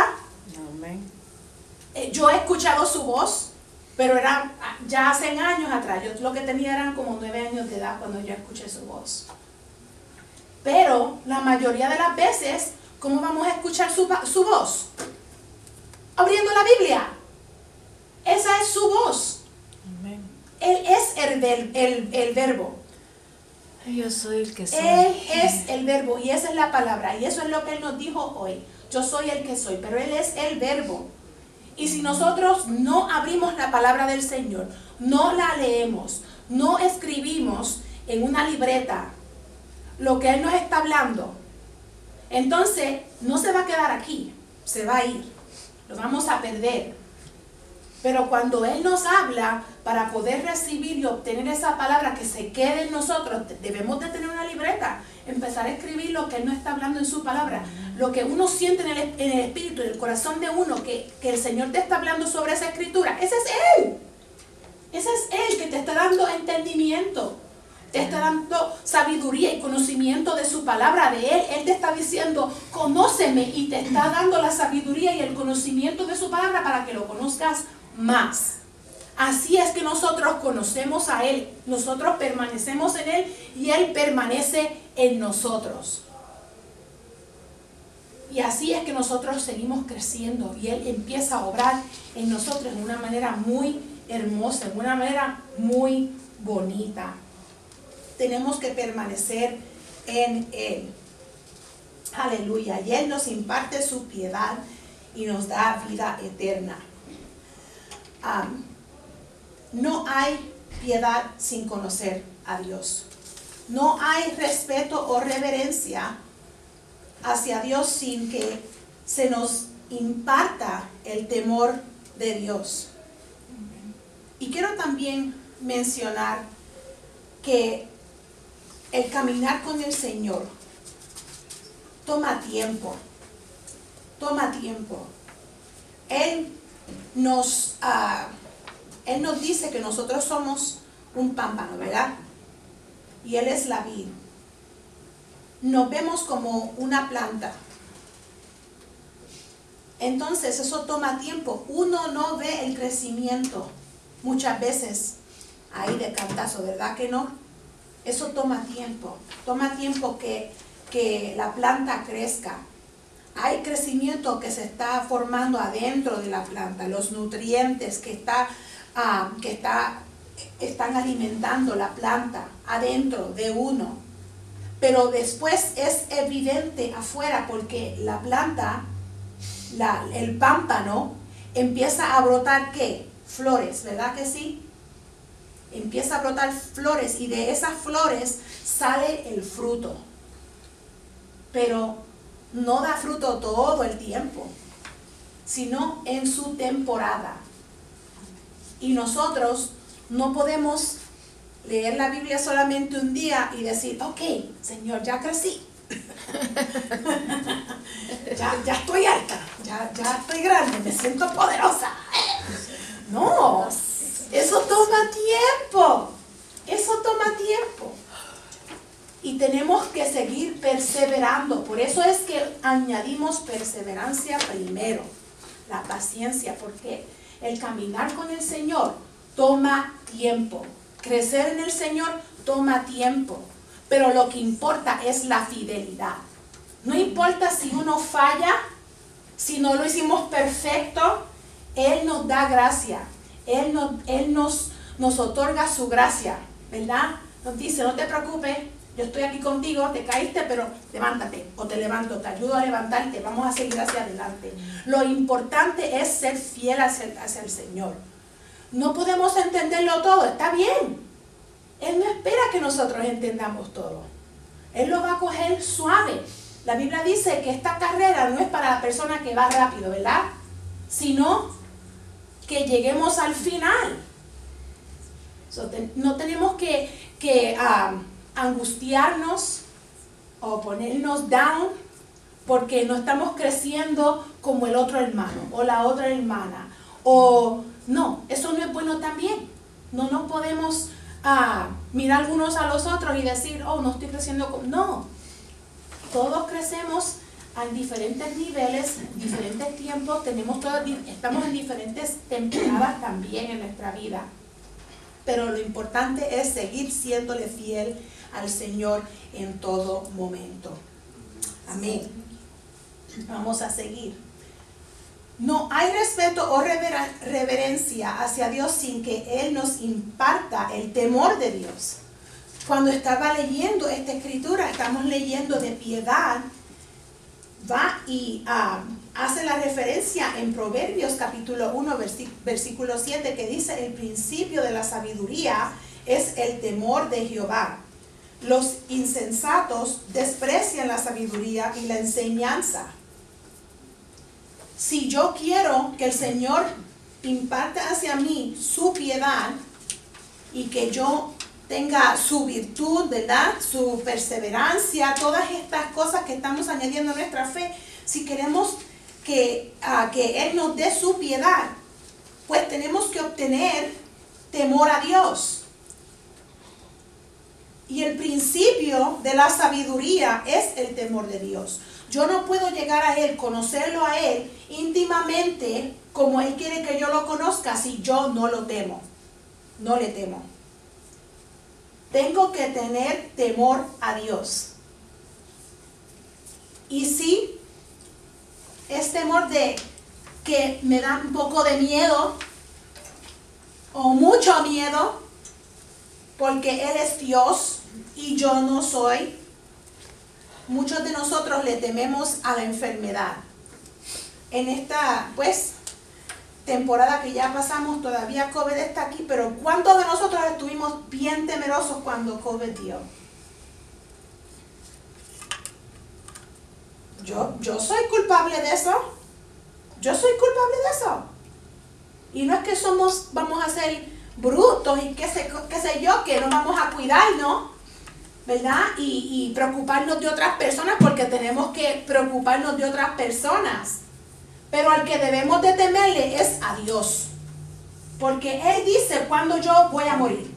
Amén. Eh, Yo he escuchado su voz, pero era ya hace años atrás. Yo lo que tenía eran como nueve años de edad cuando yo escuché su voz. Pero la mayoría de las veces, ¿cómo vamos a escuchar su, su voz? Abriendo la Biblia. Esa es su voz. Amén. Él es el, ver- el, el verbo. Yo soy el que soy. Él es el verbo y esa es la palabra. Y eso es lo que Él nos dijo hoy. Yo soy el que soy, pero Él es el verbo. Y si nosotros no abrimos la palabra del Señor, no la leemos, no escribimos en una libreta lo que Él nos está hablando, entonces no se va a quedar aquí, se va a ir, lo vamos a perder. Pero cuando Él nos habla, para poder recibir y obtener esa palabra que se quede en nosotros, debemos de tener una libreta, empezar a escribir lo que Él nos está hablando en su palabra. lo que uno siente en el, en el espíritu, en el corazón de uno, que, que el Señor te está hablando sobre esa escritura, ese es Él. Ese es Él que te está dando entendimiento, te está dando sabiduría y conocimiento de su palabra, de Él. Él te está diciendo, conóceme y te está dando la sabiduría y el conocimiento de su palabra para que lo conozcas más. Así es que nosotros conocemos a Él, nosotros permanecemos en Él y Él permanece en nosotros. Y así es que nosotros seguimos creciendo y Él empieza a obrar en nosotros de una manera muy hermosa, de una manera muy bonita. Tenemos que permanecer en Él. Aleluya. Y Él nos imparte su piedad y nos da vida eterna. Am, no hay piedad sin conocer a Dios. No hay respeto o reverencia hacia Dios sin que se nos imparta el temor de Dios. Y quiero también mencionar que el caminar con el Señor toma tiempo, toma tiempo. Él nos, ah, él nos dice que nosotros somos un pámpano, ¿verdad? Y Él es la vid. Nos vemos como una planta. Entonces eso toma tiempo. Uno no ve el crecimiento muchas veces ahí de cantazo, ¿verdad que no? Eso toma tiempo. Toma tiempo que, que la planta crezca. Hay crecimiento que se está formando adentro de la planta, los nutrientes que, está, ah, que está, están alimentando la planta adentro de uno. Pero después es evidente afuera porque la planta, la- el pámpano, empieza a brotar qué? Flores, ¿verdad que sí? Empieza a brotar flores y de esas flores sale el fruto. Pero no da fruto todo el tiempo, sino en su temporada. Y nosotros no podemos leer la Biblia solamente un día y decir, ok, Señor, ya crecí. ya, ya estoy alta, ya, ya estoy grande, me siento poderosa. No, eso toma tiempo. Eso toma tiempo. Y tenemos que seguir perseverando. Por eso es que añadimos perseverancia primero. La paciencia, porque el caminar con el Señor toma tiempo. Crecer en el Señor toma tiempo. Pero lo que importa es la fidelidad. No importa si uno falla, si no lo hicimos perfecto, Él nos da gracia. Él Él nos, nos otorga su gracia, ¿verdad? Nos dice, no te preocupes, yo estoy aquí contigo, te caíste, pero levántate o te levanto, te ayudo a levantarte, vamos a seguir hacia adelante. Lo importante es ser fiel hacia, el Señor. No podemos entenderlo todo, está bien. Él no espera que nosotros entendamos todo. Él lo va a coger suave. La Biblia dice que esta carrera no es para la persona que va rápido, ¿verdad? Sino que lleguemos al final. No tenemos que, que, ah, angustiarnos o ponernos down porque no estamos creciendo como el otro hermano o la otra hermana. O no, eso no es bueno también. No nos podemos ah, mirar unos a los otros y decir, oh, no estoy creciendo. como-". No, todos crecemos a diferentes niveles, diferentes tiempos, tenemos todas, di- estamos en diferentes temporadas también en nuestra vida. Pero lo importante es seguir siéndole fiel al Señor en todo momento. Amén. Vamos a seguir. No hay respeto o reverencia hacia Dios sin que Él nos imparta el temor de Dios. Cuando estaba leyendo esta escritura, estamos leyendo de piedad, va y ah, hace la referencia en Proverbios capítulo 1, versi- versículo 7, que dice, el principio de la sabiduría es el temor de Jehová. Los insensatos desprecian la sabiduría y la enseñanza. Si yo quiero que el Señor imparta hacia mí su piedad y que yo tenga su virtud, ¿verdad? Su perseverancia, todas estas cosas que estamos añadiendo a nuestra fe. Si queremos que, ah, que Él nos dé su piedad, pues tenemos que obtener temor a Dios. Y el principio de la sabiduría es el temor de Dios. Yo no puedo llegar a Él, conocerlo a Él íntimamente como Él quiere que yo lo conozca si yo no lo temo. No le temo. Tengo que tener temor a Dios. Y si es temor de que me da un poco de miedo o mucho miedo porque Él es Dios y yo no soy. Muchos de nosotros le tememos a la enfermedad. En esta, pues, temporada que ya pasamos, todavía COVID está aquí, pero ¿cuántos de nosotros estuvimos bien temerosos cuando COVID dio? Yo, yo soy culpable de eso. Yo soy culpable de eso. Y no es que somos, vamos a ser brutos y qué sé, yo, que no vamos a cuidarnos, ¿verdad? Y, preocuparnos de otras personas porque tenemos que preocuparnos de otras personas. Pero al que debemos de temerle es a Dios. Porque Él dice cuando yo voy a morir.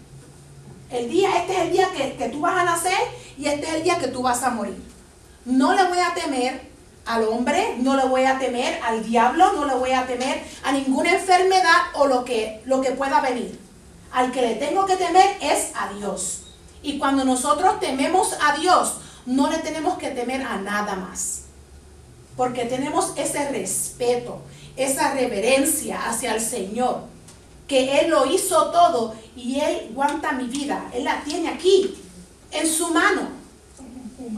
El día, este es el día que, que tú vas a nacer y este es el día que tú vas a morir. No le voy a temer al hombre, no le voy a temer al diablo, no le voy a temer a ninguna enfermedad o lo que, lo que pueda venir. Al que le tengo que temer es a Dios. Y cuando nosotros tememos a Dios, no le tenemos que temer a nada más. Porque tenemos ese respeto, esa reverencia hacia el Señor. Que Él lo hizo todo y Él aguanta mi vida. Él la tiene aquí, en su mano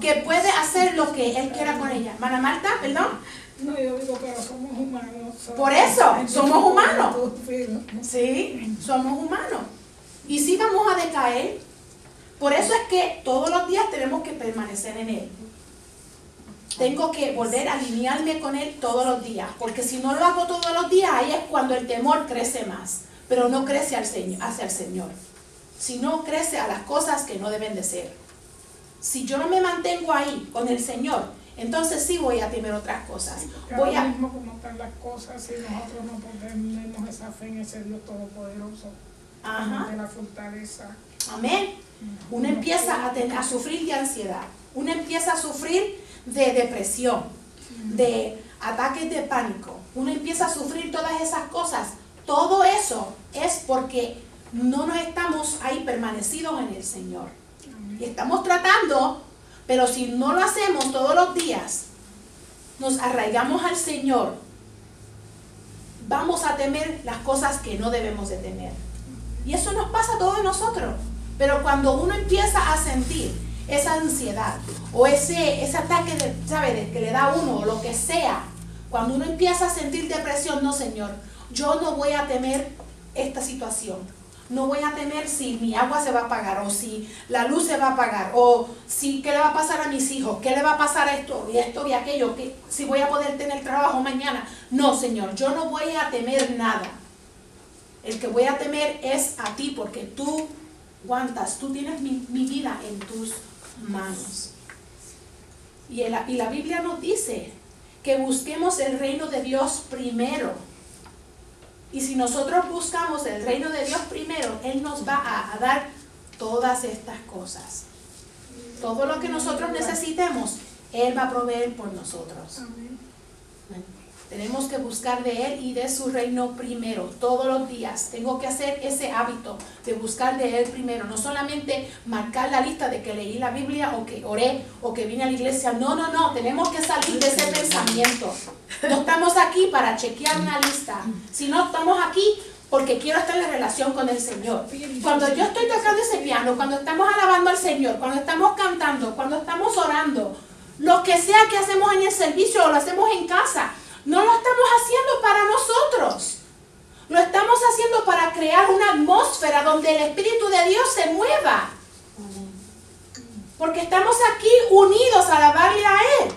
que puede hacer lo que él quiera con ella. Mana Marta, perdón. No, yo digo, pero somos humanos. Por eso, somos humanos. Sí, somos humanos. Y si vamos a decaer, por eso es que todos los días tenemos que permanecer en Él. Tengo que volver a alinearme con Él todos los días, porque si no lo hago todos los días, ahí es cuando el temor crece más, pero no crece al Señor, hacia el Señor, sino crece a las cosas que no deben de ser si yo no me mantengo ahí con el Señor, entonces sí voy a temer otras cosas. Voy Ahora a, mismo como están las cosas, si nosotros no ponemos esa fe en ese Dios Todopoderoso, Ajá. de la fortaleza. amén. Uno empieza a, ten- a sufrir de ansiedad. Uno empieza a sufrir de depresión, de ataques de pánico. Uno empieza a sufrir todas esas cosas. Todo eso es porque no nos estamos ahí permanecidos en el Señor. Y estamos tratando, pero si no lo hacemos todos los días, nos arraigamos al Señor, vamos a temer las cosas que no debemos de temer. Y eso nos pasa a todos nosotros. Pero cuando uno empieza a sentir esa ansiedad o ese, ese ataque de, ¿sabe? que le da a uno o lo que sea, cuando uno empieza a sentir depresión, no Señor, yo no voy a temer esta situación. No voy a temer si mi agua se va a apagar o si la luz se va a apagar o si qué le va a pasar a mis hijos, qué le va a pasar a esto y esto y aquello, que si voy a poder tener trabajo mañana. No, Señor, yo no voy a temer nada. El que voy a temer es a ti porque tú tú tienes mi, mi vida en tus manos. Y, el- y la Biblia nos dice que busquemos el reino de Dios primero. Y si nosotros buscamos el reino de Dios primero, Él nos va a, a dar todas estas cosas. Todo lo que nosotros necesitemos, Él va a proveer por nosotros. Amén. Tenemos que buscar de Él y de su reino primero, todos los días. Tengo que hacer ese hábito de buscar de Él primero. No solamente marcar la lista de que leí la Biblia o que oré o que vine a la iglesia. No, no, no. Tenemos que salir de ese pensamiento. No estamos aquí para chequear una lista, sino estamos aquí porque quiero estar en la relación con el Señor. Cuando yo estoy tocando ese piano, cuando estamos alabando al Señor, cuando estamos cantando, cuando estamos orando, lo que sea que hacemos en el servicio o lo hacemos en casa, no lo estamos haciendo para nosotros. Lo estamos haciendo para crear una atmósfera donde el Espíritu de Dios se mueva. Porque estamos aquí unidos a alabarle a Él.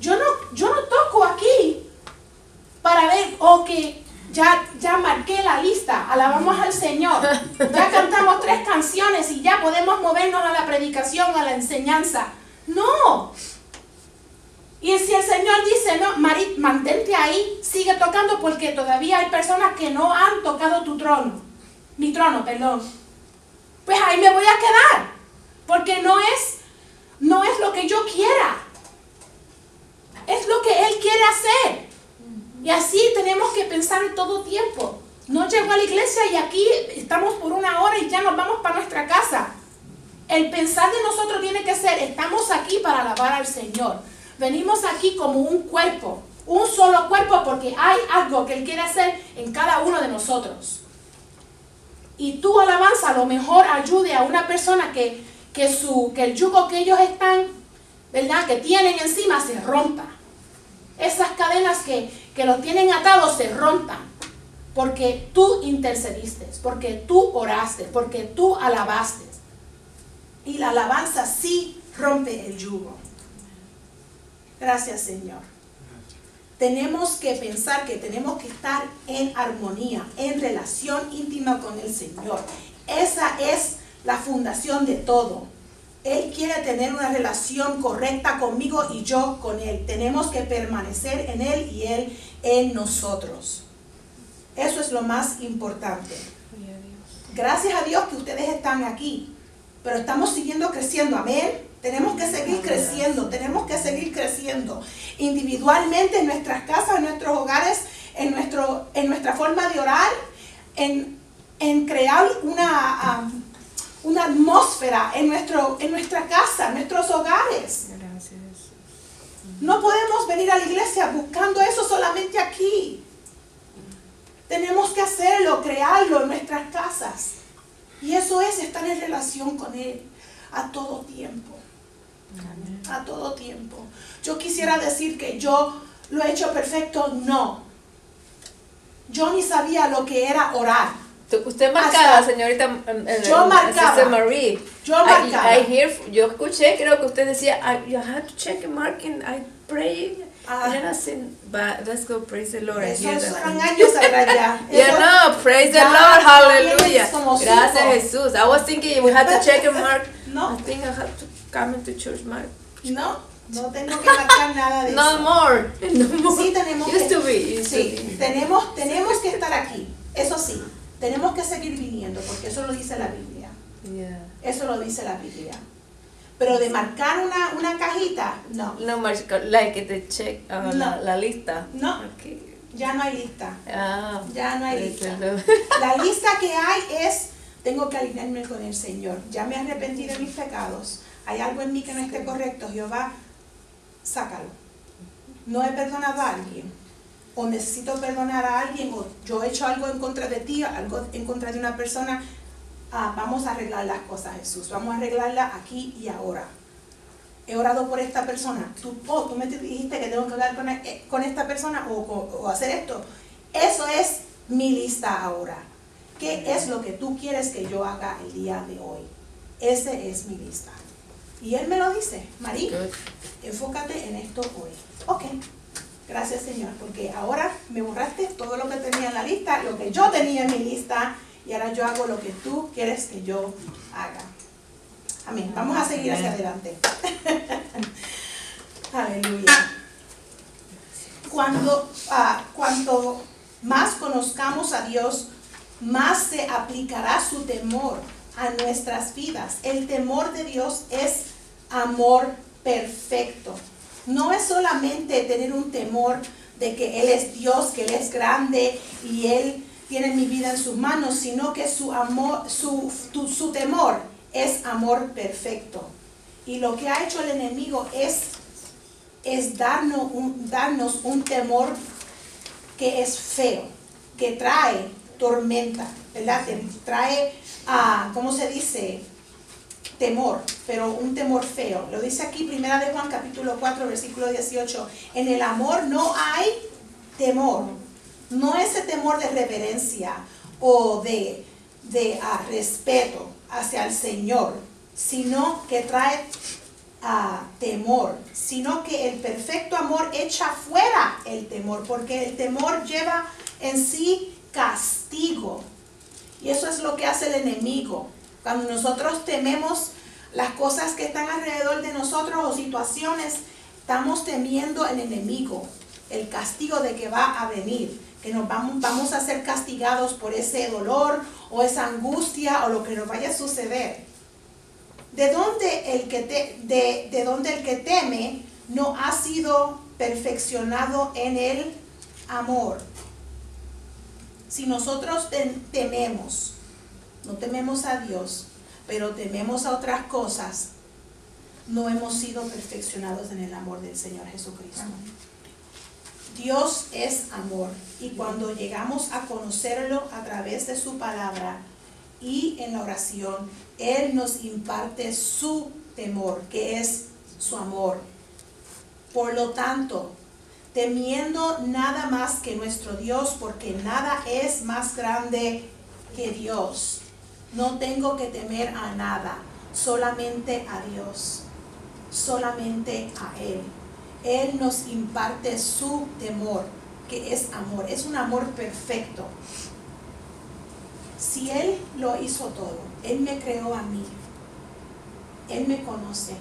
Yo no, yo no toco aquí para ver, o que ya, ya marqué la lista, alabamos al Señor, ya cantamos tres canciones y ya podemos movernos a la predicación, a la enseñanza. No. Y si el Señor dice, no, Marit, mantente ahí, sigue tocando porque todavía hay personas que no han tocado tu trono, mi trono, perdón. Pues ahí me voy a quedar, porque no es, no es lo que yo quiera, es lo que Él quiere hacer. Y así tenemos que pensar en todo tiempo. No llegó a la iglesia y aquí estamos por una hora y ya nos vamos para nuestra casa. El pensar de nosotros tiene que ser, estamos aquí para alabar al Señor. Venimos aquí como un cuerpo, un solo cuerpo porque hay algo que Él quiere hacer en cada uno de nosotros. Y tu alabanza a lo mejor ayude a una persona que, que, su, que el yugo que ellos están, ¿verdad? Que tienen encima se rompa. Esas cadenas que, que los tienen atados se rompan. Porque tú intercediste, porque tú oraste, porque tú alabaste. Y la alabanza sí rompe el yugo. Gracias Señor. Tenemos que pensar que tenemos que estar en armonía, en relación íntima con el Señor. Esa es la fundación de todo. Él quiere tener una relación correcta conmigo y yo con Él. Tenemos que permanecer en Él y Él en nosotros. Eso es lo más importante. Gracias a Dios que ustedes están aquí, pero estamos siguiendo creciendo. Amén. Tenemos que seguir creciendo, tenemos que seguir creciendo individualmente en nuestras casas, en nuestros hogares, en, nuestro, en nuestra forma de orar, en, en crear una, um, una atmósfera en, nuestro, en nuestra casa, en nuestros hogares. No podemos venir a la iglesia buscando eso solamente aquí. Tenemos que hacerlo, crearlo en nuestras casas. Y eso es estar en relación con Él a todo tiempo. A todo tiempo. Yo quisiera decir que yo lo he hecho perfecto, no. Yo ni sabía lo que era orar. Usted marcaba, señorita em, em, Yo em, marcaba. Sister Marie. Yo I- marcaba. I, hear, yo escuché, creo que usted decía, I, you have to check and mark and I pray. Ah. And I said, but let's go praise the Lord. I Esos fueron años atrás ya. Yeah, no, praise the Lord, hallelujah. Gracias. Jesús. I was thinking we had to check and mark. No. I think I have to come into church mark. No, no tengo que marcar nada de No eso. more. No more. Sí, tenemos Used que, to be. Used sí, to be. tenemos, tenemos que estar aquí. Eso sí, tenemos que seguir viniendo porque eso lo dice la Biblia. Yeah. Eso lo dice la Biblia. Pero de marcar una, una cajita, no. No more, like the check, uh, la, No. la lista. No. Okay. Ya no hay lista. Ah, Ya no hay praise lista. La lista que hay es, tengo que alinearme con el Señor. Ya me arrepentí de mis pecados. Hay algo en mí que no esté correcto. Jehová, sácalo. No he perdonado a alguien. O necesito perdonar a alguien. O yo he hecho algo en contra de ti, algo en contra de una persona. Ah, vamos a arreglar las cosas, Jesús. Vamos a arreglarla aquí y ahora. He orado por esta persona. Tú, oh, tú me dijiste que tengo que hablar con, eh, con esta persona o, o- o hacer esto. Eso es mi lista ahora. ¿Qué es lo que tú quieres que yo haga el día de hoy? Ese es mi lista. Y él me lo dice, María, enfócate en esto hoy. Ok, gracias Señor, porque ahora me borraste todo lo que tenía en la lista, lo que yo tenía en mi lista, y ahora yo hago lo que tú quieres que yo haga. Amén. Vamos a seguir hacia adelante. Aleluya. Cuando, ah, cuanto más conozcamos a Dios, más se aplicará su temor a nuestras vidas. El temor de Dios es amor perfecto. No es solamente tener un temor de que Él es Dios, que Él es grande y Él tiene mi vida en sus manos, sino que su amor, su, su temor es amor perfecto. Y lo que ha hecho el enemigo es, es darnos, un, darnos un temor que es feo, que trae tormenta, ¿verdad? Te trae, ah, ¿cómo se dice? Temor, pero un temor feo. Lo dice aquí, primera de Juan, capítulo 4, versículo 18. En el amor no hay temor. No ese temor de reverencia o de, de ah, respeto hacia el Señor, sino que trae ah, temor, sino que el perfecto amor echa fuera el temor, porque el temor lleva en sí castigo. Y eso es lo que hace el enemigo. Cuando nosotros tememos las cosas que están alrededor de nosotros o situaciones, estamos temiendo el enemigo, el castigo de que va a venir, que nos vamos, vamos a ser castigados por ese dolor o esa angustia o lo que nos vaya a suceder. ¿De dónde el que, de, de dónde el que teme no ha sido perfeccionado en el amor? Si nosotros tem- tememos, no tememos a Dios, pero tememos a otras cosas, no hemos sido perfeccionados en el amor del Señor Jesucristo. Dios es amor y cuando llegamos a conocerlo a través de su palabra y en la oración, Él nos imparte su temor, que es su amor. Por lo tanto, temiendo nada más que nuestro Dios, porque nada es más grande que Dios. No tengo que temer a nada, solamente a Dios, solamente a Él. Él nos imparte su temor, que es amor, es un amor perfecto. Si Él lo hizo todo, Él me creó a mí, Él me conoce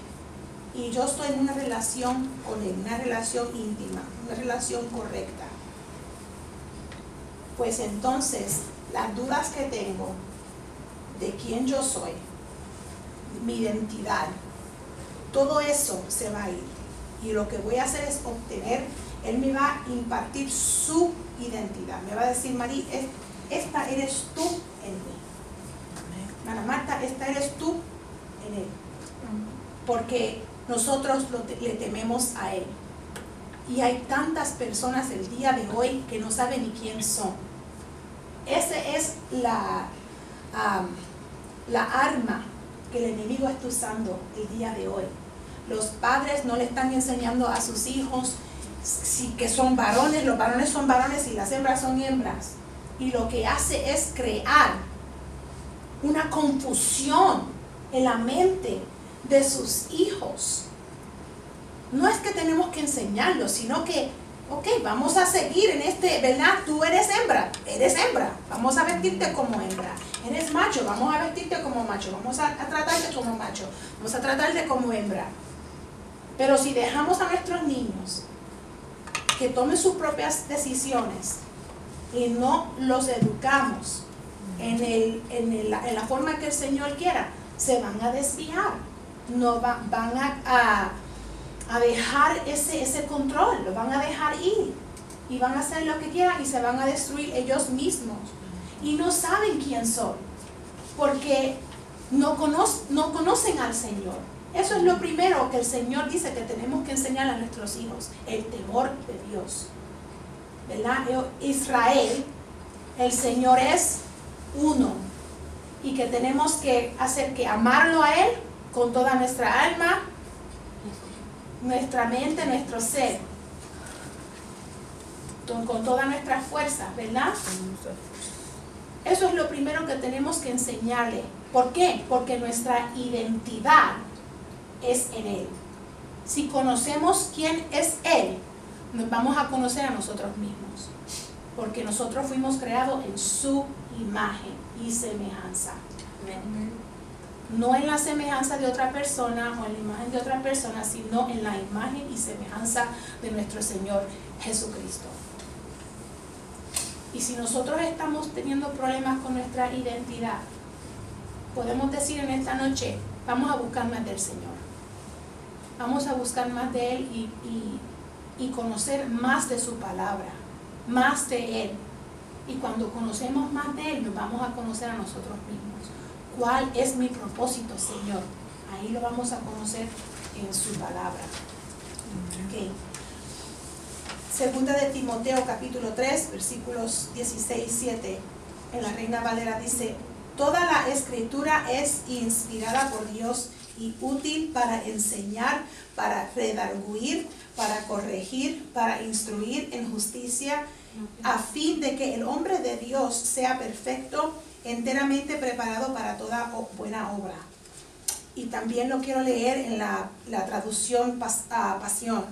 y yo estoy en una relación con Él, una relación íntima, una relación correcta, pues entonces las dudas que tengo de quién yo soy, mi identidad, todo eso se va a ir. Y lo que voy a hacer es obtener, Él me va a impartir su identidad. Me va a decir, María, es- esta eres tú en mí. Ana Marta, esta eres tú en Él. Porque nosotros le tememos a Él. Y hay tantas personas el día de hoy que no saben ni quién son. Esa es la, la arma que el enemigo está usando el día de hoy. Los padres no le están enseñando a sus hijos si, que son varones, los varones son varones y las hembras son hembras. Y lo que hace es crear una confusión en la mente de sus hijos. No es que tenemos que enseñarlos, sino que, ok, vamos a seguir en este, ¿verdad? Tú eres hembra, eres hembra, vamos a vestirte como hembra. Eres macho, vamos a vestirte como macho, vamos a, a tratarte como macho, vamos a tratarte como hembra. Pero si dejamos a nuestros niños que tomen sus propias decisiones y no los educamos en, el, en, el- en la forma que el Señor quiera, se van a desviar. No va- van a, dejar ese, control, lo van a dejar ir. Y van a hacer lo que quieran y se van a destruir ellos mismos. Y no saben quién son, porque no, no conocen al Señor. Eso es lo primero que el Señor dice que tenemos que enseñar a nuestros hijos, el temor de Dios. ¿Verdad? Israel, el Señor es uno y que tenemos que hacer que amarlo a Él con toda nuestra alma, nuestra mente, nuestro ser, con todas nuestras fuerzas, ¿verdad? Eso es lo primero que tenemos que enseñarle. ¿Por qué? Porque nuestra identidad es en Él. Si conocemos quién es Él, nos vamos a conocer a nosotros mismos. Porque nosotros fuimos creados en su imagen y semejanza. No en la semejanza de otra persona o en la imagen de otra persona, sino en la imagen y semejanza de nuestro Señor Jesucristo. Y si nosotros estamos teniendo problemas con nuestra identidad, podemos decir en esta noche, vamos a buscar más del Señor. Vamos a buscar más de Él y, y- conocer más de su palabra, más de Él. Y cuando conocemos más de Él, nos vamos a conocer a nosotros mismos. ¿Cuál es mi propósito, Señor? Ahí lo vamos a conocer en su palabra. Ok. Segunda de Timoteo capítulo 3, versículos 16 y 7. En la Reina Valera dice, Toda la escritura es inspirada por Dios y útil para enseñar, para redarguir, para corregir, para instruir en justicia, a fin de que el hombre de Dios sea perfecto, enteramente preparado para toda buena obra. Y también lo quiero leer en la, la traducción pas- ah, pasión.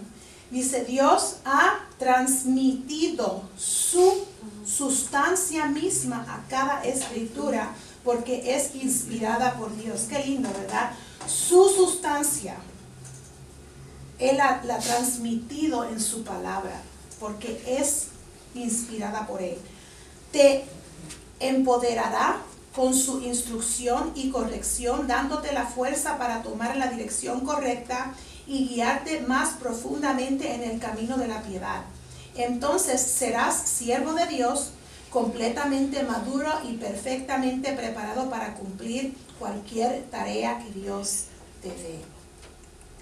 Dice, Dios ha transmitido su sustancia misma a cada escritura porque es inspirada por Dios. Qué lindo, ¿verdad? Su sustancia. Él la, la ha transmitido en su palabra porque es inspirada por Él. Te empoderará con su instrucción y corrección, dándote la fuerza para tomar la dirección correcta y guiarte más profundamente en el camino de la piedad. Entonces serás siervo de Dios, completamente maduro y perfectamente preparado para cumplir cualquier tarea que Dios te dé.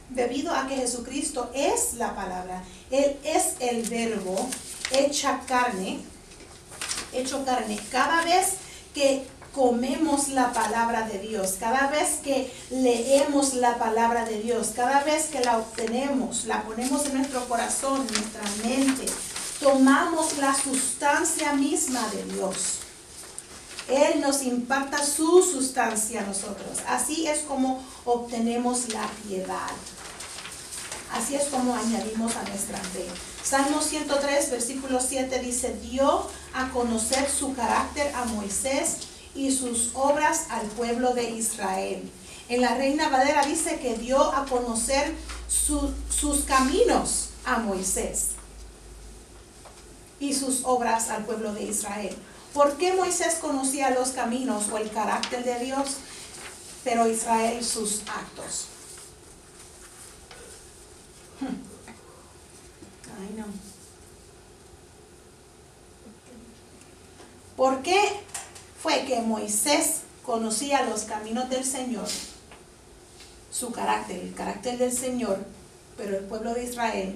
Debido a que Jesucristo es la palabra, Él es el verbo hecha carne, hecho carne. Cada vez que comemos la palabra de Dios, cada vez que leemos la palabra de Dios, cada vez que la obtenemos, la ponemos en nuestro corazón, nuestra mente, tomamos la sustancia misma de Dios. Él nos impacta su sustancia a nosotros. Así es como obtenemos la piedad. Así es como añadimos a nuestra fe. Salmo 103, versículo 7 dice, dio a conocer su carácter a Moisés y sus obras al pueblo de Israel. En la Reina Valera dice que dio a conocer su- sus caminos a Moisés y sus obras al pueblo de Israel. ¿Por qué Moisés conocía los caminos o el carácter de Dios, pero Israel sus actos? Hmm. Ay, no. ¿Por qué fue que Moisés conocía los caminos del Señor, su carácter, el carácter del Señor, pero el pueblo de Israel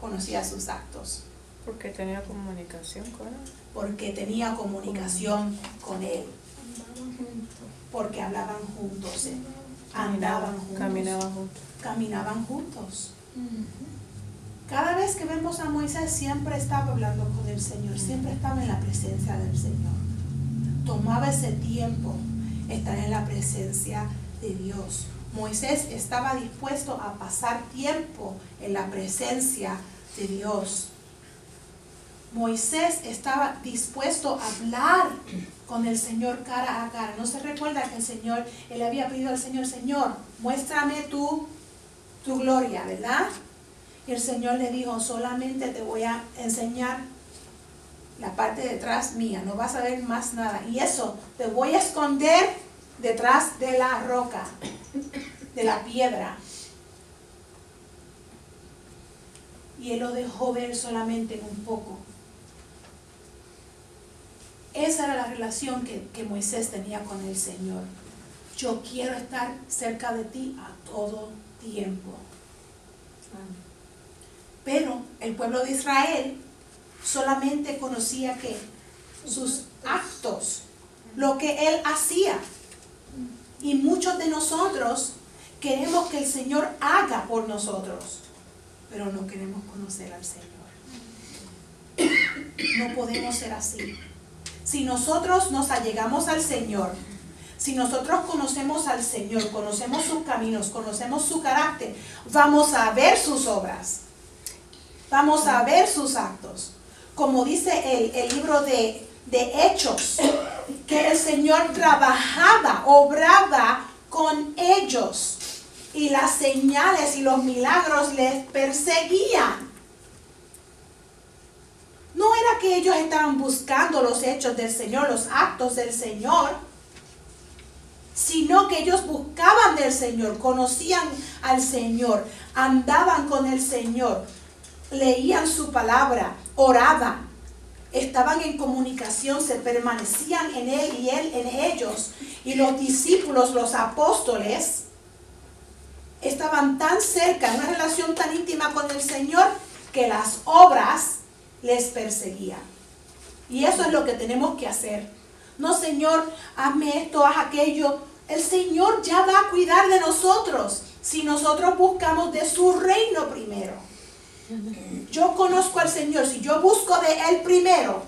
conocía sus actos? Porque tenía comunicación con él. Porque tenía comunicación con Él, Andaban juntos. porque hablaban juntos, eh, andaban juntos, Caminaban juntos. caminaban juntos. Cada vez que vemos a Moisés siempre estaba hablando con el Señor, siempre estaba en la presencia del Señor. Tomaba ese tiempo estar en la presencia de Dios. Moisés estaba dispuesto a pasar tiempo en la presencia de Dios. Moisés estaba dispuesto a hablar con el Señor cara a cara. No se recuerda que el Señor, él había pedido al Señor, Señor, muéstrame tu, tu gloria, ¿verdad? Y el Señor le dijo, solamente te voy a enseñar la parte detrás mía, no vas a ver más nada. Y eso, te voy a esconder detrás de la roca, de la piedra. Y él lo dejó ver solamente un poco. Esa era la relación que, que Moisés tenía con el Señor. Yo quiero estar cerca de ti a todo tiempo. Pero el pueblo de Israel solamente conocía que sus actos, lo que él hacía. Y muchos de nosotros queremos que el Señor haga por nosotros, pero no queremos conocer al Señor. No podemos ser así. Si nosotros nos allegamos al Señor, si nosotros conocemos al Señor, conocemos sus caminos, conocemos su carácter, vamos a ver sus obras, vamos a ver sus actos. Como dice el, libro de, de Hechos, que el Señor trabajaba, obraba con ellos y las señales y los milagros les perseguían. No era que ellos estaban buscando los hechos del Señor, los actos del Señor, sino que ellos buscaban del Señor, conocían al Señor, andaban con el Señor, leían su palabra, oraban, estaban en comunicación, se permanecían en Él y Él en ellos. Y los discípulos, los apóstoles, estaban tan cerca, en una relación tan íntima con el Señor, que las obras les perseguían. Y eso es lo que tenemos que hacer. No, Señor, hazme esto, haz aquello. El Señor ya va a cuidar de nosotros si nosotros buscamos de su reino primero. Yo conozco al Señor, si yo busco de Él primero,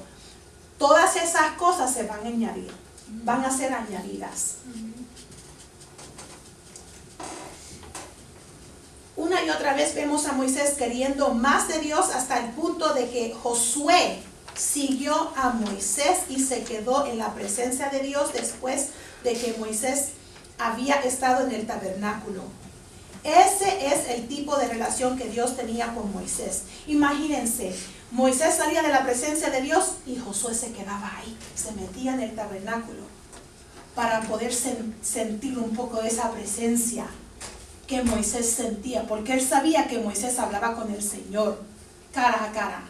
todas esas cosas se van a añadir, van a ser añadidas. Una y otra vez vemos a Moisés queriendo más de Dios hasta el punto de que Josué siguió a Moisés y se quedó en la presencia de Dios después de que Moisés había estado en el tabernáculo. Ese es el tipo de relación que Dios tenía con Moisés. Imagínense, Moisés salía de la presencia de Dios y Josué se quedaba ahí, se metía en el tabernáculo para poder sen- sentir un poco de esa presencia que Moisés sentía, porque él sabía que Moisés hablaba con el Señor cara a cara.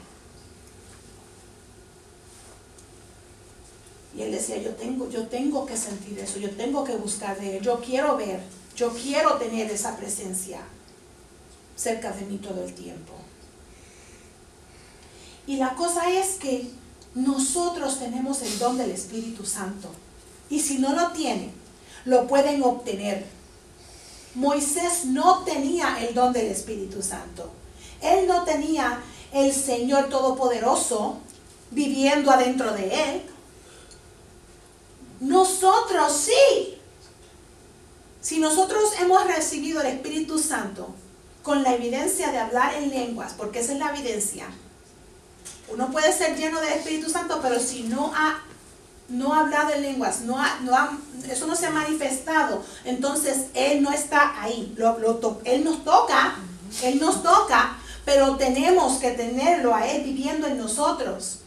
Y él decía, yo tengo, yo tengo que sentir eso, yo tengo que buscar de él, yo quiero ver, yo quiero tener esa presencia cerca de mí todo el tiempo. Y la cosa es que nosotros tenemos el don del Espíritu Santo. Y si no lo tienen, lo pueden obtener. Moisés no tenía el don del Espíritu Santo. Él no tenía el Señor Todopoderoso viviendo adentro de él. Nosotros sí. Si nosotros hemos recibido el Espíritu Santo con la evidencia de hablar en lenguas, porque esa es la evidencia, uno puede ser lleno del Espíritu Santo, pero si no ha, no ha hablado en lenguas, no ha, no ha- eso no se ha manifestado, entonces Él no está ahí. Él nos toca, Él nos toca, pero tenemos que tenerlo a Él viviendo en nosotros.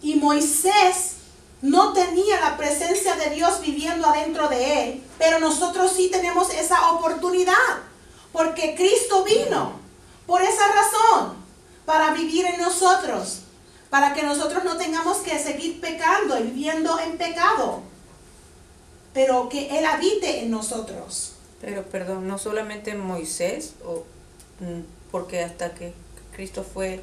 Y Moisés no tenía la presencia de Dios viviendo adentro de él, pero nosotros sí tenemos esa oportunidad, porque Cristo vino por esa razón, para vivir en nosotros, para que nosotros no tengamos que seguir pecando y viviendo en pecado, pero que Él habite en nosotros. Pero perdón, no solamente Moisés, o, mm, porque hasta que Cristo fue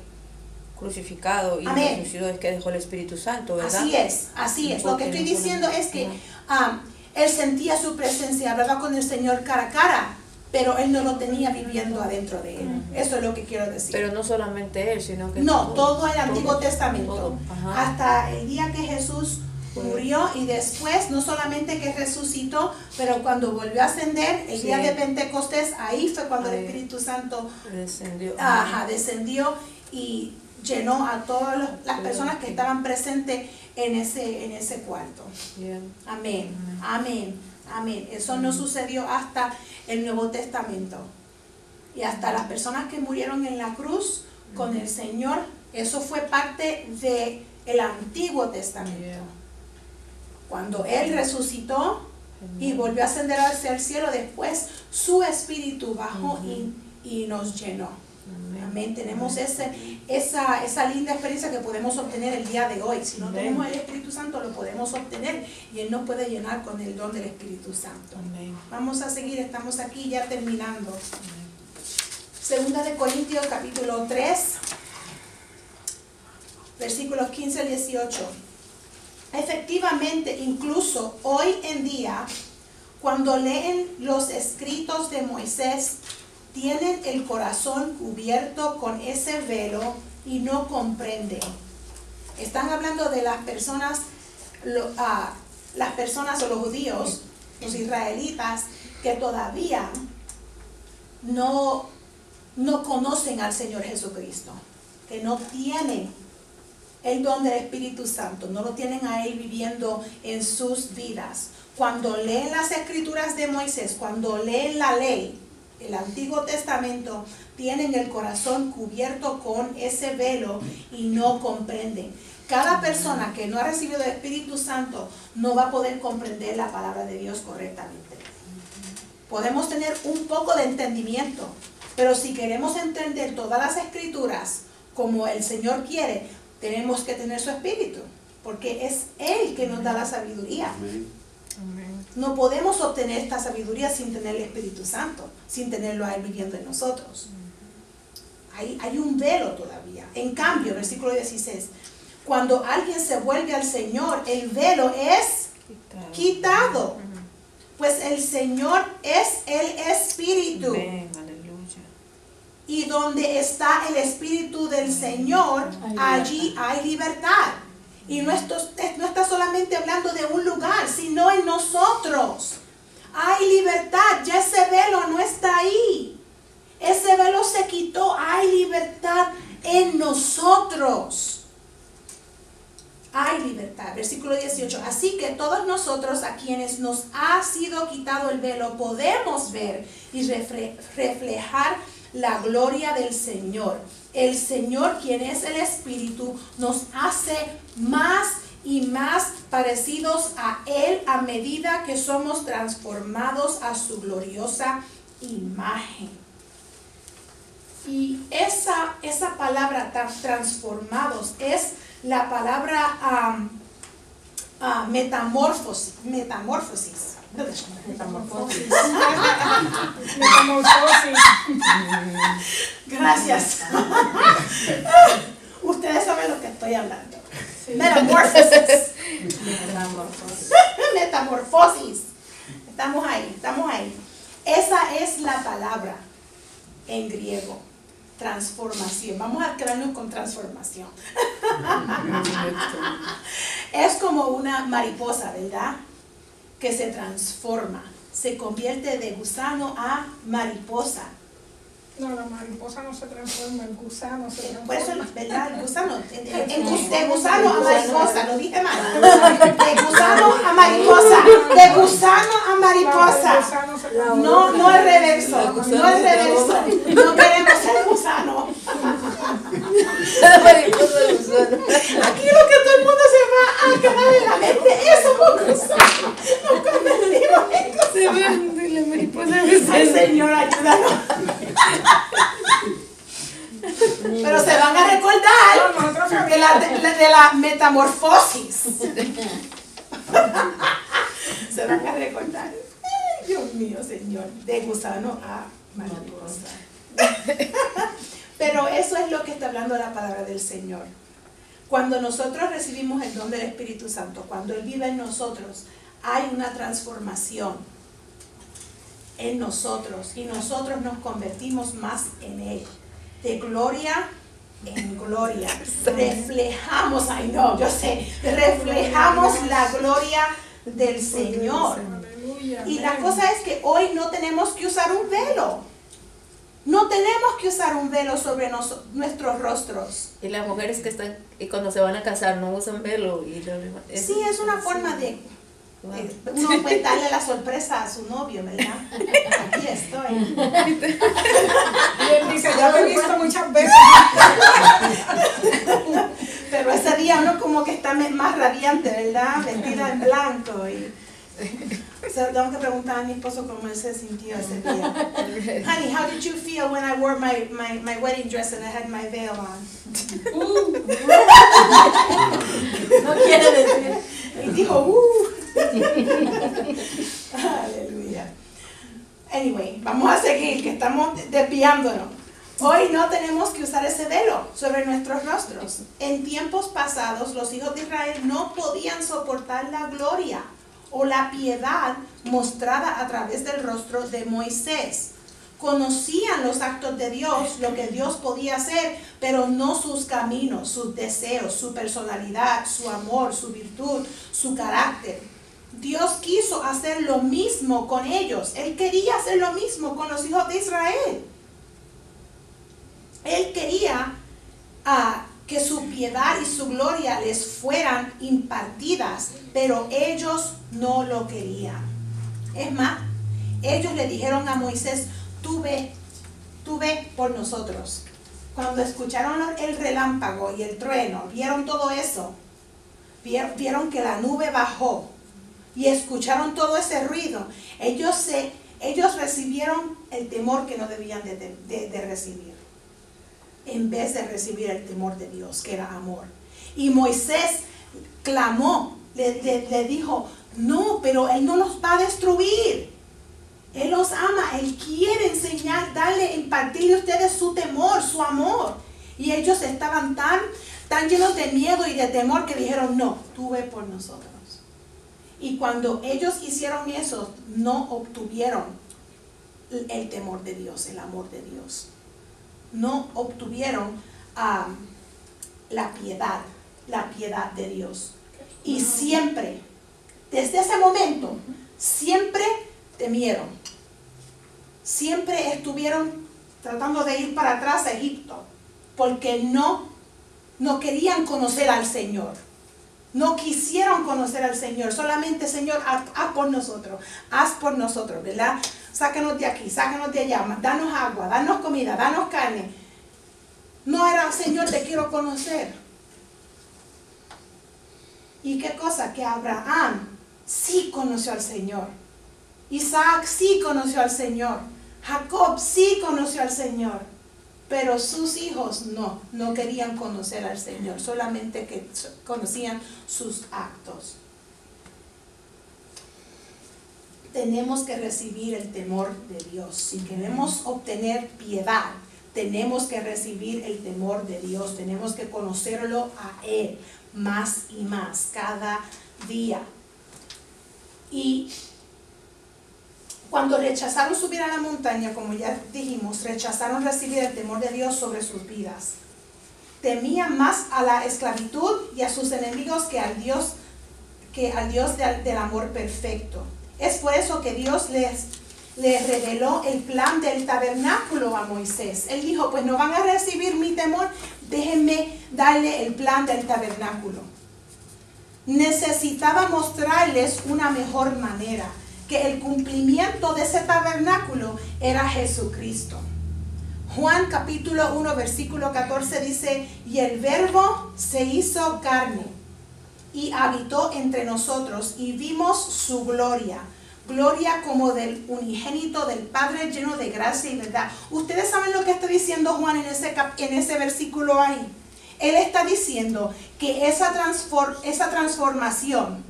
crucificado y Amén. resucitó es que dejó el Espíritu Santo, ¿verdad? Así es, así es. Lo que estoy diciendo es que ah, él sentía su presencia, hablaba con el Señor cara a cara, pero él no lo tenía viviendo adentro de él. Eso es lo que quiero decir. Pero no solamente él, sino que no, todo el Antiguo todo, Testamento. todo. Hasta el día que Jesús murió y después, no solamente que resucitó, pero cuando volvió a ascender, el Sí. día de Pentecostés, ahí fue cuando el. Espíritu Santo descendió. ajá, descendió y llenó a todas las personas que estaban presentes en ese, en ese cuarto. Amén, amén, amén. Eso no sucedió hasta el Nuevo Testamento. Y hasta las personas que murieron en la cruz con el Señor, eso fue parte del el Antiguo Testamento. Cuando Él resucitó y volvió a ascender hacia el cielo, después su espíritu bajó y, y nos llenó. Amén. Amén. Tenemos ese, esa, esa linda experiencia que podemos obtener el día de hoy. Si no Amén. tenemos el Espíritu Santo, lo podemos obtener y Él nos puede llenar con el don del Espíritu Santo. Amén. Vamos a seguir, estamos aquí ya terminando. Segunda de Corintios capítulo 3, versículos 15 al 18. Efectivamente, incluso hoy en día, cuando leen los escritos de Moisés, tienen el corazón cubierto con ese velo y no comprenden. Están hablando de las personas, ah, las personas o los judíos, los israelitas, que todavía no, no conocen al Señor Jesucristo, que no tienen el don del Espíritu Santo, no lo tienen a Él viviendo en sus vidas. Cuando leen las escrituras de Moisés, cuando leen la ley, el Antiguo Testamento, tienen el corazón cubierto con ese velo y no comprenden. Cada persona que no ha recibido el Espíritu Santo no va a poder comprender la palabra de Dios correctamente. Podemos tener un poco de entendimiento, pero si queremos entender todas las escrituras como el Señor quiere, tenemos que tener su espíritu, porque es Él que nos da la sabiduría. Amén. No podemos obtener esta sabiduría sin tener el Espíritu Santo, sin tenerlo a Él viviendo en nosotros. Hay, hay un velo todavía. En cambio, versículo 16, cuando alguien se vuelve al Señor, el velo es Quitado. quitado, pues el Señor es el Espíritu. Amén. Aleluya. Y donde está el Espíritu del Señor, allí hay libertad. Y no, no está solamente hablando de un lugar, sino en nosotros. hay libertad, ya ese velo no está ahí. Ese velo se quitó, hay libertad en nosotros. Hay libertad. Versículo 18. Así que todos nosotros a quienes nos ha sido quitado el velo podemos ver y refle- reflejar la gloria del Señor. El Señor, quien es el Espíritu, nos hace más y más parecidos a Él a medida que somos transformados a su gloriosa imagen. Y esa, esa palabra transformados es la palabra metamorfosis. Metamorfosis. Metamorfosis. Metamorfosis. Gracias. Ustedes saben lo que estoy hablando. Metamorfosis. Metamorfosis. Metamorfosis. Estamos ahí, estamos ahí. Esa es la palabra en griego. Transformación. Vamos a quedarnos con transformación. Es como una mariposa, ¿verdad? Que se transforma. Se convierte de gusano a mariposa. No, la mariposa no se transforma, el gusano se Por eso, transforma. ¿verdad? El gusano. En- en- en gus- de gusano a mariposa, lo dije mal. De gusano a mariposa. De gusano a El mariposa. No, no es reverso. El No es reverso. No queremos ser gusano. La mariposa de gusano. Aquí lo que todo el mundo se a quedar en la mente es un gusano. Nos convertimos en gusanos. Se ve la mariposa Ay, ayúdanos. Pero se van a recordar No, de la, de, la- metamorfosis. Se van a recordar. Dios mío, Señor. De gusano a mariposa. Pero eso es lo que está hablando la palabra del Señor. Cuando nosotros recibimos el don del Espíritu Santo, cuando Él vive en nosotros, hay una transformación en nosotros y nosotros nos convertimos más en Él. De gloria en gloria. Reflejamos, ay no, yo sé, reflejamos la gloria del Señor. Y la cosa es que hoy no tenemos que usar un velo. No tenemos que usar un velo sobre nos- nuestros rostros. Y las mujeres que están, y cuando se van a casar no usan velo. Y lo demás. Sí, es una forma de Wow. Eh, Uno puede darle la sorpresa a su novio, ¿verdad? Aquí estoy. Y él dice, ya lo he visto muchas veces. Pero ese día uno como que está más radiante, ¿verdad? Vestida en blanco. Y... O sea, tengo que preguntar a mi esposo cómo él se sintió ese día. Honey, how did you feel when I wore my, my, my wedding dress and I had my veil on? No quiere decir. Y dijo, ¡uh! Aleluya. Anyway, vamos a seguir, que estamos desviándonos. Hoy no tenemos que usar ese velo sobre nuestros rostros. En tiempos pasados, los hijos de Israel no podían soportar la gloria o la piedad mostrada a través del rostro de Moisés. Conocían los actos de Dios, lo que Dios podía hacer, pero no sus caminos, sus deseos, su personalidad, su amor, su virtud, su carácter. Dios quiso hacer lo mismo con ellos. Él quería hacer lo mismo con los hijos de Israel. Él quería ah, que su piedad y su gloria les fueran impartidas, pero ellos no lo querían. Es más, ellos le dijeron a Moisés, tú ve, tú ve por nosotros. Cuando escucharon el relámpago y el trueno, vieron todo eso, vier- vieron que la nube bajó y escucharon todo ese ruido, ellos, se, ellos recibieron el temor que no debían de, de- de recibir, en vez de recibir el temor de Dios, que era amor. Y Moisés clamó, le, dijo, no, pero Él no los va a destruir. Él los ama, Él quiere enseñar, darle, impartirle a ustedes su temor, su amor. Y ellos estaban tan, tan llenos de miedo y de temor que dijeron, no, tú ve por nosotros. Y cuando ellos hicieron eso, no obtuvieron el temor de Dios, el amor de Dios. No obtuvieron la piedad, la piedad de Dios. Y siempre, desde ese momento, siempre temieron. Siempre estuvieron tratando de ir para atrás a Egipto, porque no, no querían conocer al Señor. No quisieron conocer al Señor, solamente Señor, haz, haz por nosotros, haz por nosotros, ¿verdad? Sácanos de aquí, sácanos de allá, danos agua, danos comida, danos carne. No era, Señor, te quiero conocer. ¿Y qué cosa? Que Abraham sí conoció al Señor. Isaac sí conoció al Señor. Jacob sí conoció al Señor. Pero sus hijos no, no querían conocer al Señor, solamente que conocían sus actos. Tenemos que recibir el temor de Dios. Si queremos obtener piedad, tenemos que recibir el temor de Dios. Tenemos que conocerlo a Él más y más cada día. Y cuando rechazaron subir a la montaña, como ya dijimos, rechazaron recibir el temor de Dios sobre sus vidas. Temían más a la esclavitud y a sus enemigos que al Dios, que al Dios del, del amor perfecto. Es por eso que Dios les, les reveló el plan del tabernáculo a Moisés. Él dijo, pues no van a recibir mi temor, déjenme darle el plan del tabernáculo. Necesitaba mostrarles una mejor manera que el cumplimiento de ese tabernáculo era Jesucristo. Juan capítulo 1 versículo 14 dice, y el verbo se hizo carne y habitó entre nosotros y vimos su gloria. Gloria como del unigénito del Padre lleno de gracia y verdad. Ustedes saben lo que está diciendo Juan en ese, en ese versículo ahí. Él está diciendo que esa, transfor esa transformación,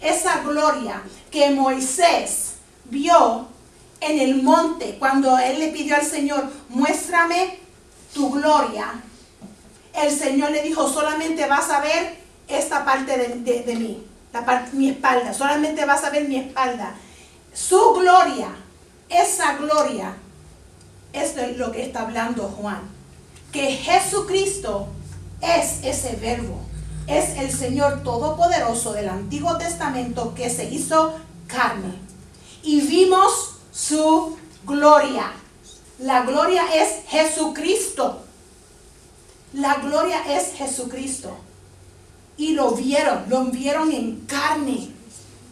esa gloria que Moisés vio en el monte cuando él le pidió al Señor, muéstrame tu gloria. El Señor le dijo, solamente vas a ver esta parte de, de, mí, la mi espalda, solamente vas a ver mi espalda. Su gloria, esa gloria, es lo que está hablando Juan, que Jesucristo es ese verbo es el Señor Todopoderoso del Antiguo Testamento que se hizo carne. Y vimos su gloria. La gloria es Jesucristo. La gloria es Jesucristo. Y lo vieron, lo vieron en carne.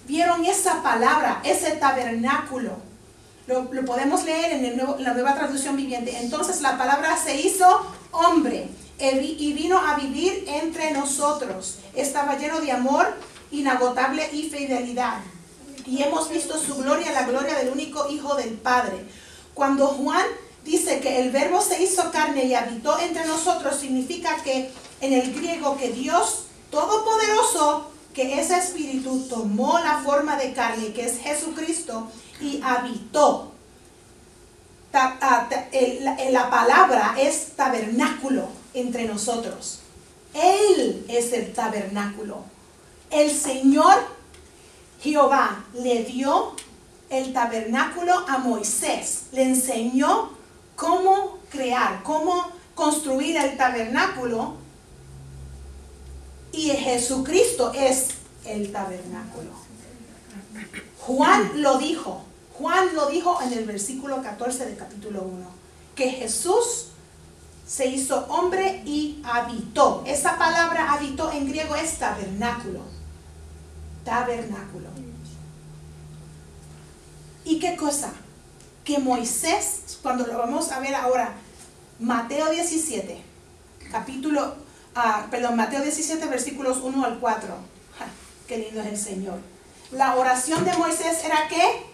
Vieron esa palabra, ese tabernáculo. Lo, lo podemos leer en el nuevo, la nueva traducción viviente. Entonces la palabra se hizo hombre y vino a vivir entre nosotros. Estaba lleno de amor inagotable y fidelidad. Y hemos visto su gloria, la gloria del único Hijo del Padre. Cuando Juan dice que el verbo se hizo carne y habitó entre nosotros, significa que en el griego que Dios Todopoderoso, que ese espíritu tomó la forma de carne, que es Jesucristo, y habitó. La palabra es tabernáculo entre nosotros. Él es el tabernáculo. El Señor Jehová le dio el tabernáculo a Moisés. Le enseñó cómo crear, cómo construir el tabernáculo. Y Jesucristo es el tabernáculo. Juan lo dijo. Juan lo dijo en el versículo 14 del capítulo 1. Que Jesús se hizo hombre y habitó. Esa palabra habitó en griego es tabernáculo. Tabernáculo. ¿Y qué cosa? Que Moisés, cuando lo vamos a ver ahora, Mateo 17, capítulo, ah, perdón, Mateo 17, versículos 1 al 4. qué lindo es el Señor. La oración de Moisés era que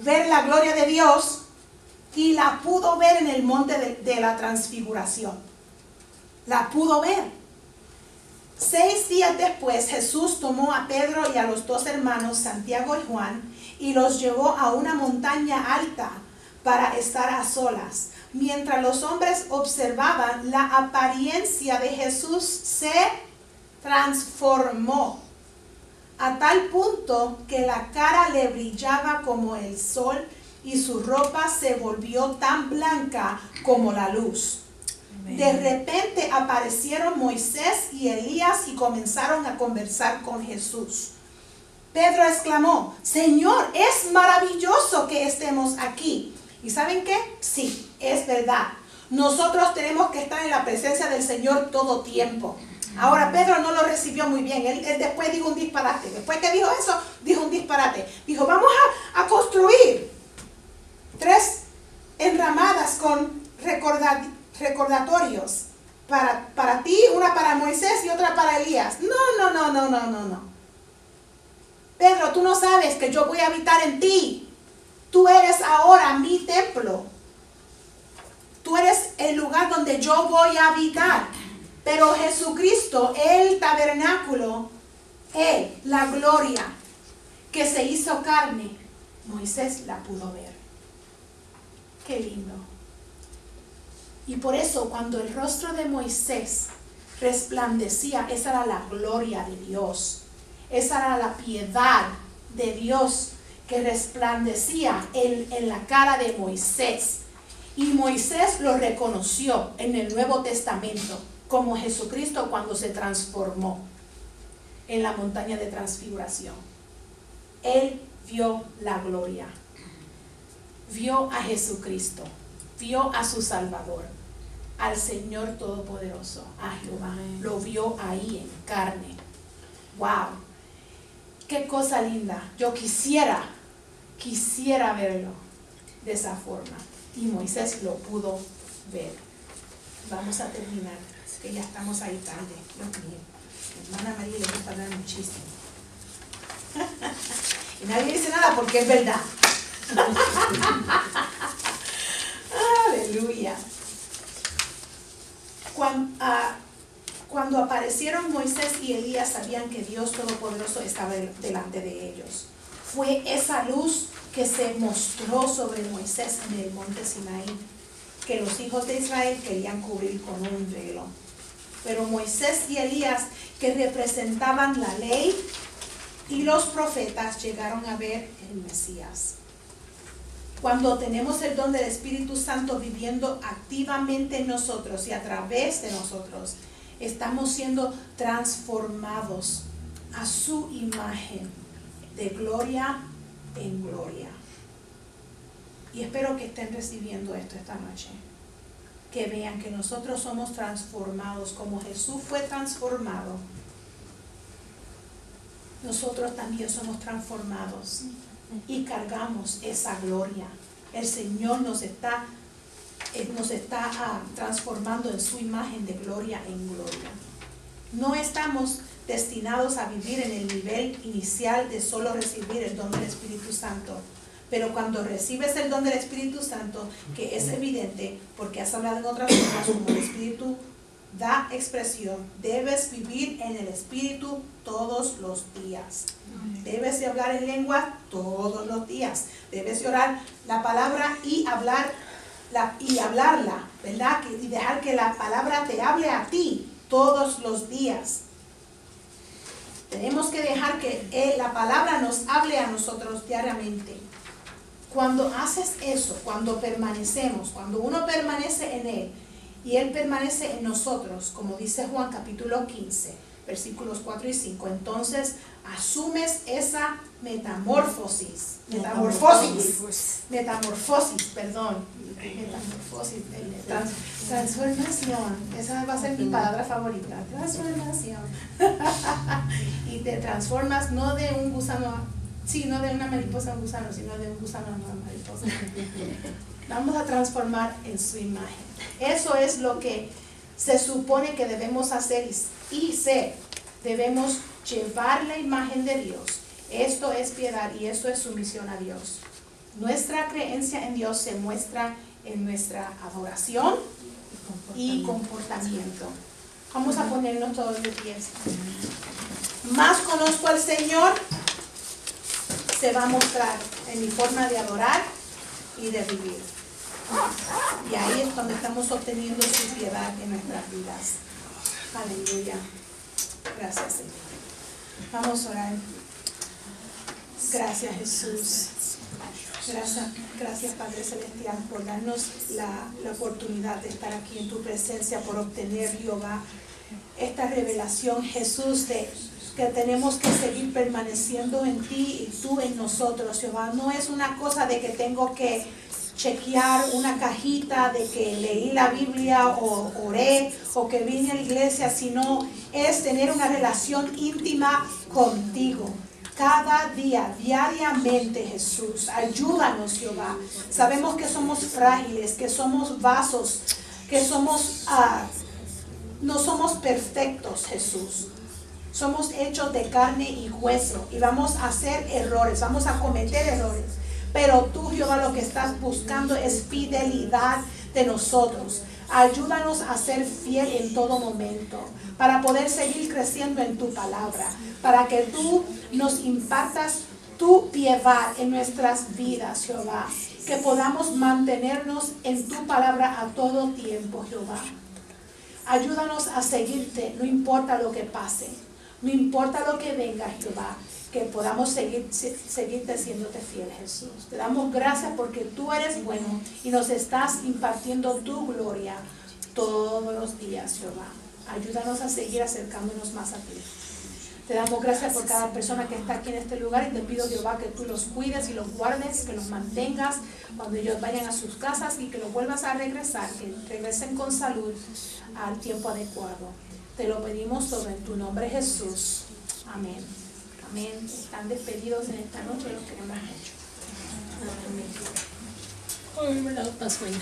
ver la gloria de Dios y la pudo ver en el monte de, de, la transfiguración. La pudo ver. Seis días después Jesús tomó a Pedro y a los dos hermanos, Santiago y Juan, y los llevó a una montaña alta para estar a solas. Mientras los hombres observaban, la apariencia de Jesús se transformó a tal punto que la cara le brillaba como el sol y su ropa se volvió tan blanca como la luz. De repente aparecieron Moisés y Elías y comenzaron a conversar con Jesús. Pedro exclamó, Señor, es maravilloso que estemos aquí. ¿Y saben qué? Sí, es verdad. Nosotros tenemos que estar en la presencia del Señor todo tiempo. Ahora Pedro no lo recibió muy bien. Él, él después dijo un disparate. Después que dijo eso, dijo un disparate. Dijo, vamos a, a construir tres enramadas con recorda- recordatorios. Para, para ti, una para Moisés y otra para Elías. No, no, no, no, no, no, no. Pedro, tú no sabes que yo voy a habitar en ti. Tú eres ahora mi templo. Tú eres el lugar donde yo voy a habitar. Pero Jesucristo, el tabernáculo, Él, la gloria que se hizo carne, Moisés la pudo ver. Qué lindo. Y por eso cuando el rostro de Moisés resplandecía, esa era la gloria de Dios. Esa era la piedad de Dios que resplandecía en, en la cara de Moisés. Y Moisés lo reconoció en el Nuevo Testamento como Jesucristo cuando se transformó en la montaña de transfiguración. Él vio la gloria, vio a Jesucristo, vio a su Salvador, al Señor Todopoderoso, a Jehová. Lo vio ahí en carne. ¡Wow! ¡Qué cosa linda! Yo quisiera, quisiera verlo de esa forma. Y Moisés lo pudo ver. Vamos a terminar, que ya estamos ahí tarde. Dios mío. Hermana María le gusta hablar muchísimo. y nadie dice nada porque es verdad. Aleluya. Cuando, cuando aparecieron Moisés y Elías sabían que Dios Todopoderoso estaba delante de ellos. Fue esa luz que se mostró sobre Moisés en el monte Sinaí, que los hijos de Israel querían cubrir con un velo. Pero Moisés y Elías, que representaban la ley y los profetas, llegaron a ver el Mesías. Cuando tenemos el don del Espíritu Santo viviendo activamente en nosotros y a través de nosotros, estamos siendo transformados a su imagen de gloria en gloria. Y espero que estén recibiendo esto esta noche. Que vean que nosotros somos transformados como Jesús fue transformado. Nosotros también somos transformados y cargamos esa gloria. El Señor nos está, eh, nos está ah, transformando en su imagen de gloria en gloria. No estamos destinados a vivir en el nivel inicial de solo recibir el don del Espíritu Santo. Pero cuando recibes el don del Espíritu Santo, que es evidente porque has hablado en otras formas, como el Espíritu da expresión, debes vivir en el Espíritu todos los días. Debes de hablar en lengua todos los días. Debes de orar la palabra y hablar la, y hablarla, ¿verdad? Y dejar que la palabra te hable a ti todos los días. Tenemos que dejar que eh, la palabra nos hable a nosotros diariamente. Cuando haces eso, cuando permanecemos, cuando uno permanece en Él y Él permanece en nosotros, como dice Juan capítulo 15, versículos 4 y 5, entonces asumes esa metamorfosis. Metamorfosis. Metamorfosis, perdón. Metamorfosis. trans- transformación. Esa va a ser mi palabra favorita. Transformación. y te transformas no de un gusano, sí, no de una mariposa a un gusano, sino de un gusano a una mariposa. Vamos a transformar en su imagen. Eso es lo que se supone que debemos hacer y, y ser. Debemos llevar la imagen de Dios. Esto es piedad y esto es sumisión a Dios. Nuestra creencia en Dios se muestra en nuestra adoración y comportamiento. Vamos a ponernos todos de pies. Más conozco al Señor, se va a mostrar en mi forma de adorar y de vivir. Y ahí es donde estamos obteniendo su piedad en nuestras vidas. Aleluya. Gracias, Señor. Vamos a orar. Gracias, Jesús. Gracias, gracias Padre Celestial por darnos la, la oportunidad de estar aquí en tu presencia, por obtener, Jehová, esta revelación, Jesús, de que tenemos que seguir permaneciendo en ti y tú en nosotros, Jehová. No es una cosa de que tengo que chequear una cajita de que leí la Biblia o oré o que vine a la iglesia, sino es tener una relación íntima contigo. Cada día, diariamente, Jesús, ayúdanos, Jehová. Sabemos que somos frágiles, que somos vasos, que somos, ah, no somos perfectos, Jesús. Somos hechos de carne y hueso y vamos a hacer errores, vamos a cometer errores. Pero tú, Jehová, lo que estás buscando es fidelidad de nosotros. Ayúdanos a ser fiel en todo momento, para poder seguir creciendo en tu palabra, para que tú nos impartas tu piedad en nuestras vidas, Jehová. Que podamos mantenernos en tu palabra a todo tiempo, Jehová. Ayúdanos a seguirte, no importa lo que pase, no importa lo que venga, Jehová que podamos seguir, se- seguirte siéndote fiel, Jesús. Te damos gracias porque tú eres bueno y nos estás impartiendo tu gloria todos los días, Jehová. Ayúdanos a seguir acercándonos más a ti. Te damos gracias por cada persona que está aquí en este lugar y te pido, Jehová, que tú los cuides y los guardes, que los mantengas cuando ellos vayan a sus casas y que los vuelvas a regresar, que regresen con salud al tiempo adecuado. Te lo pedimos todo en tu nombre, Jesús. Amén. Amén. Están despedidos en esta noche, los queremos mucho. Ay, me la ahí.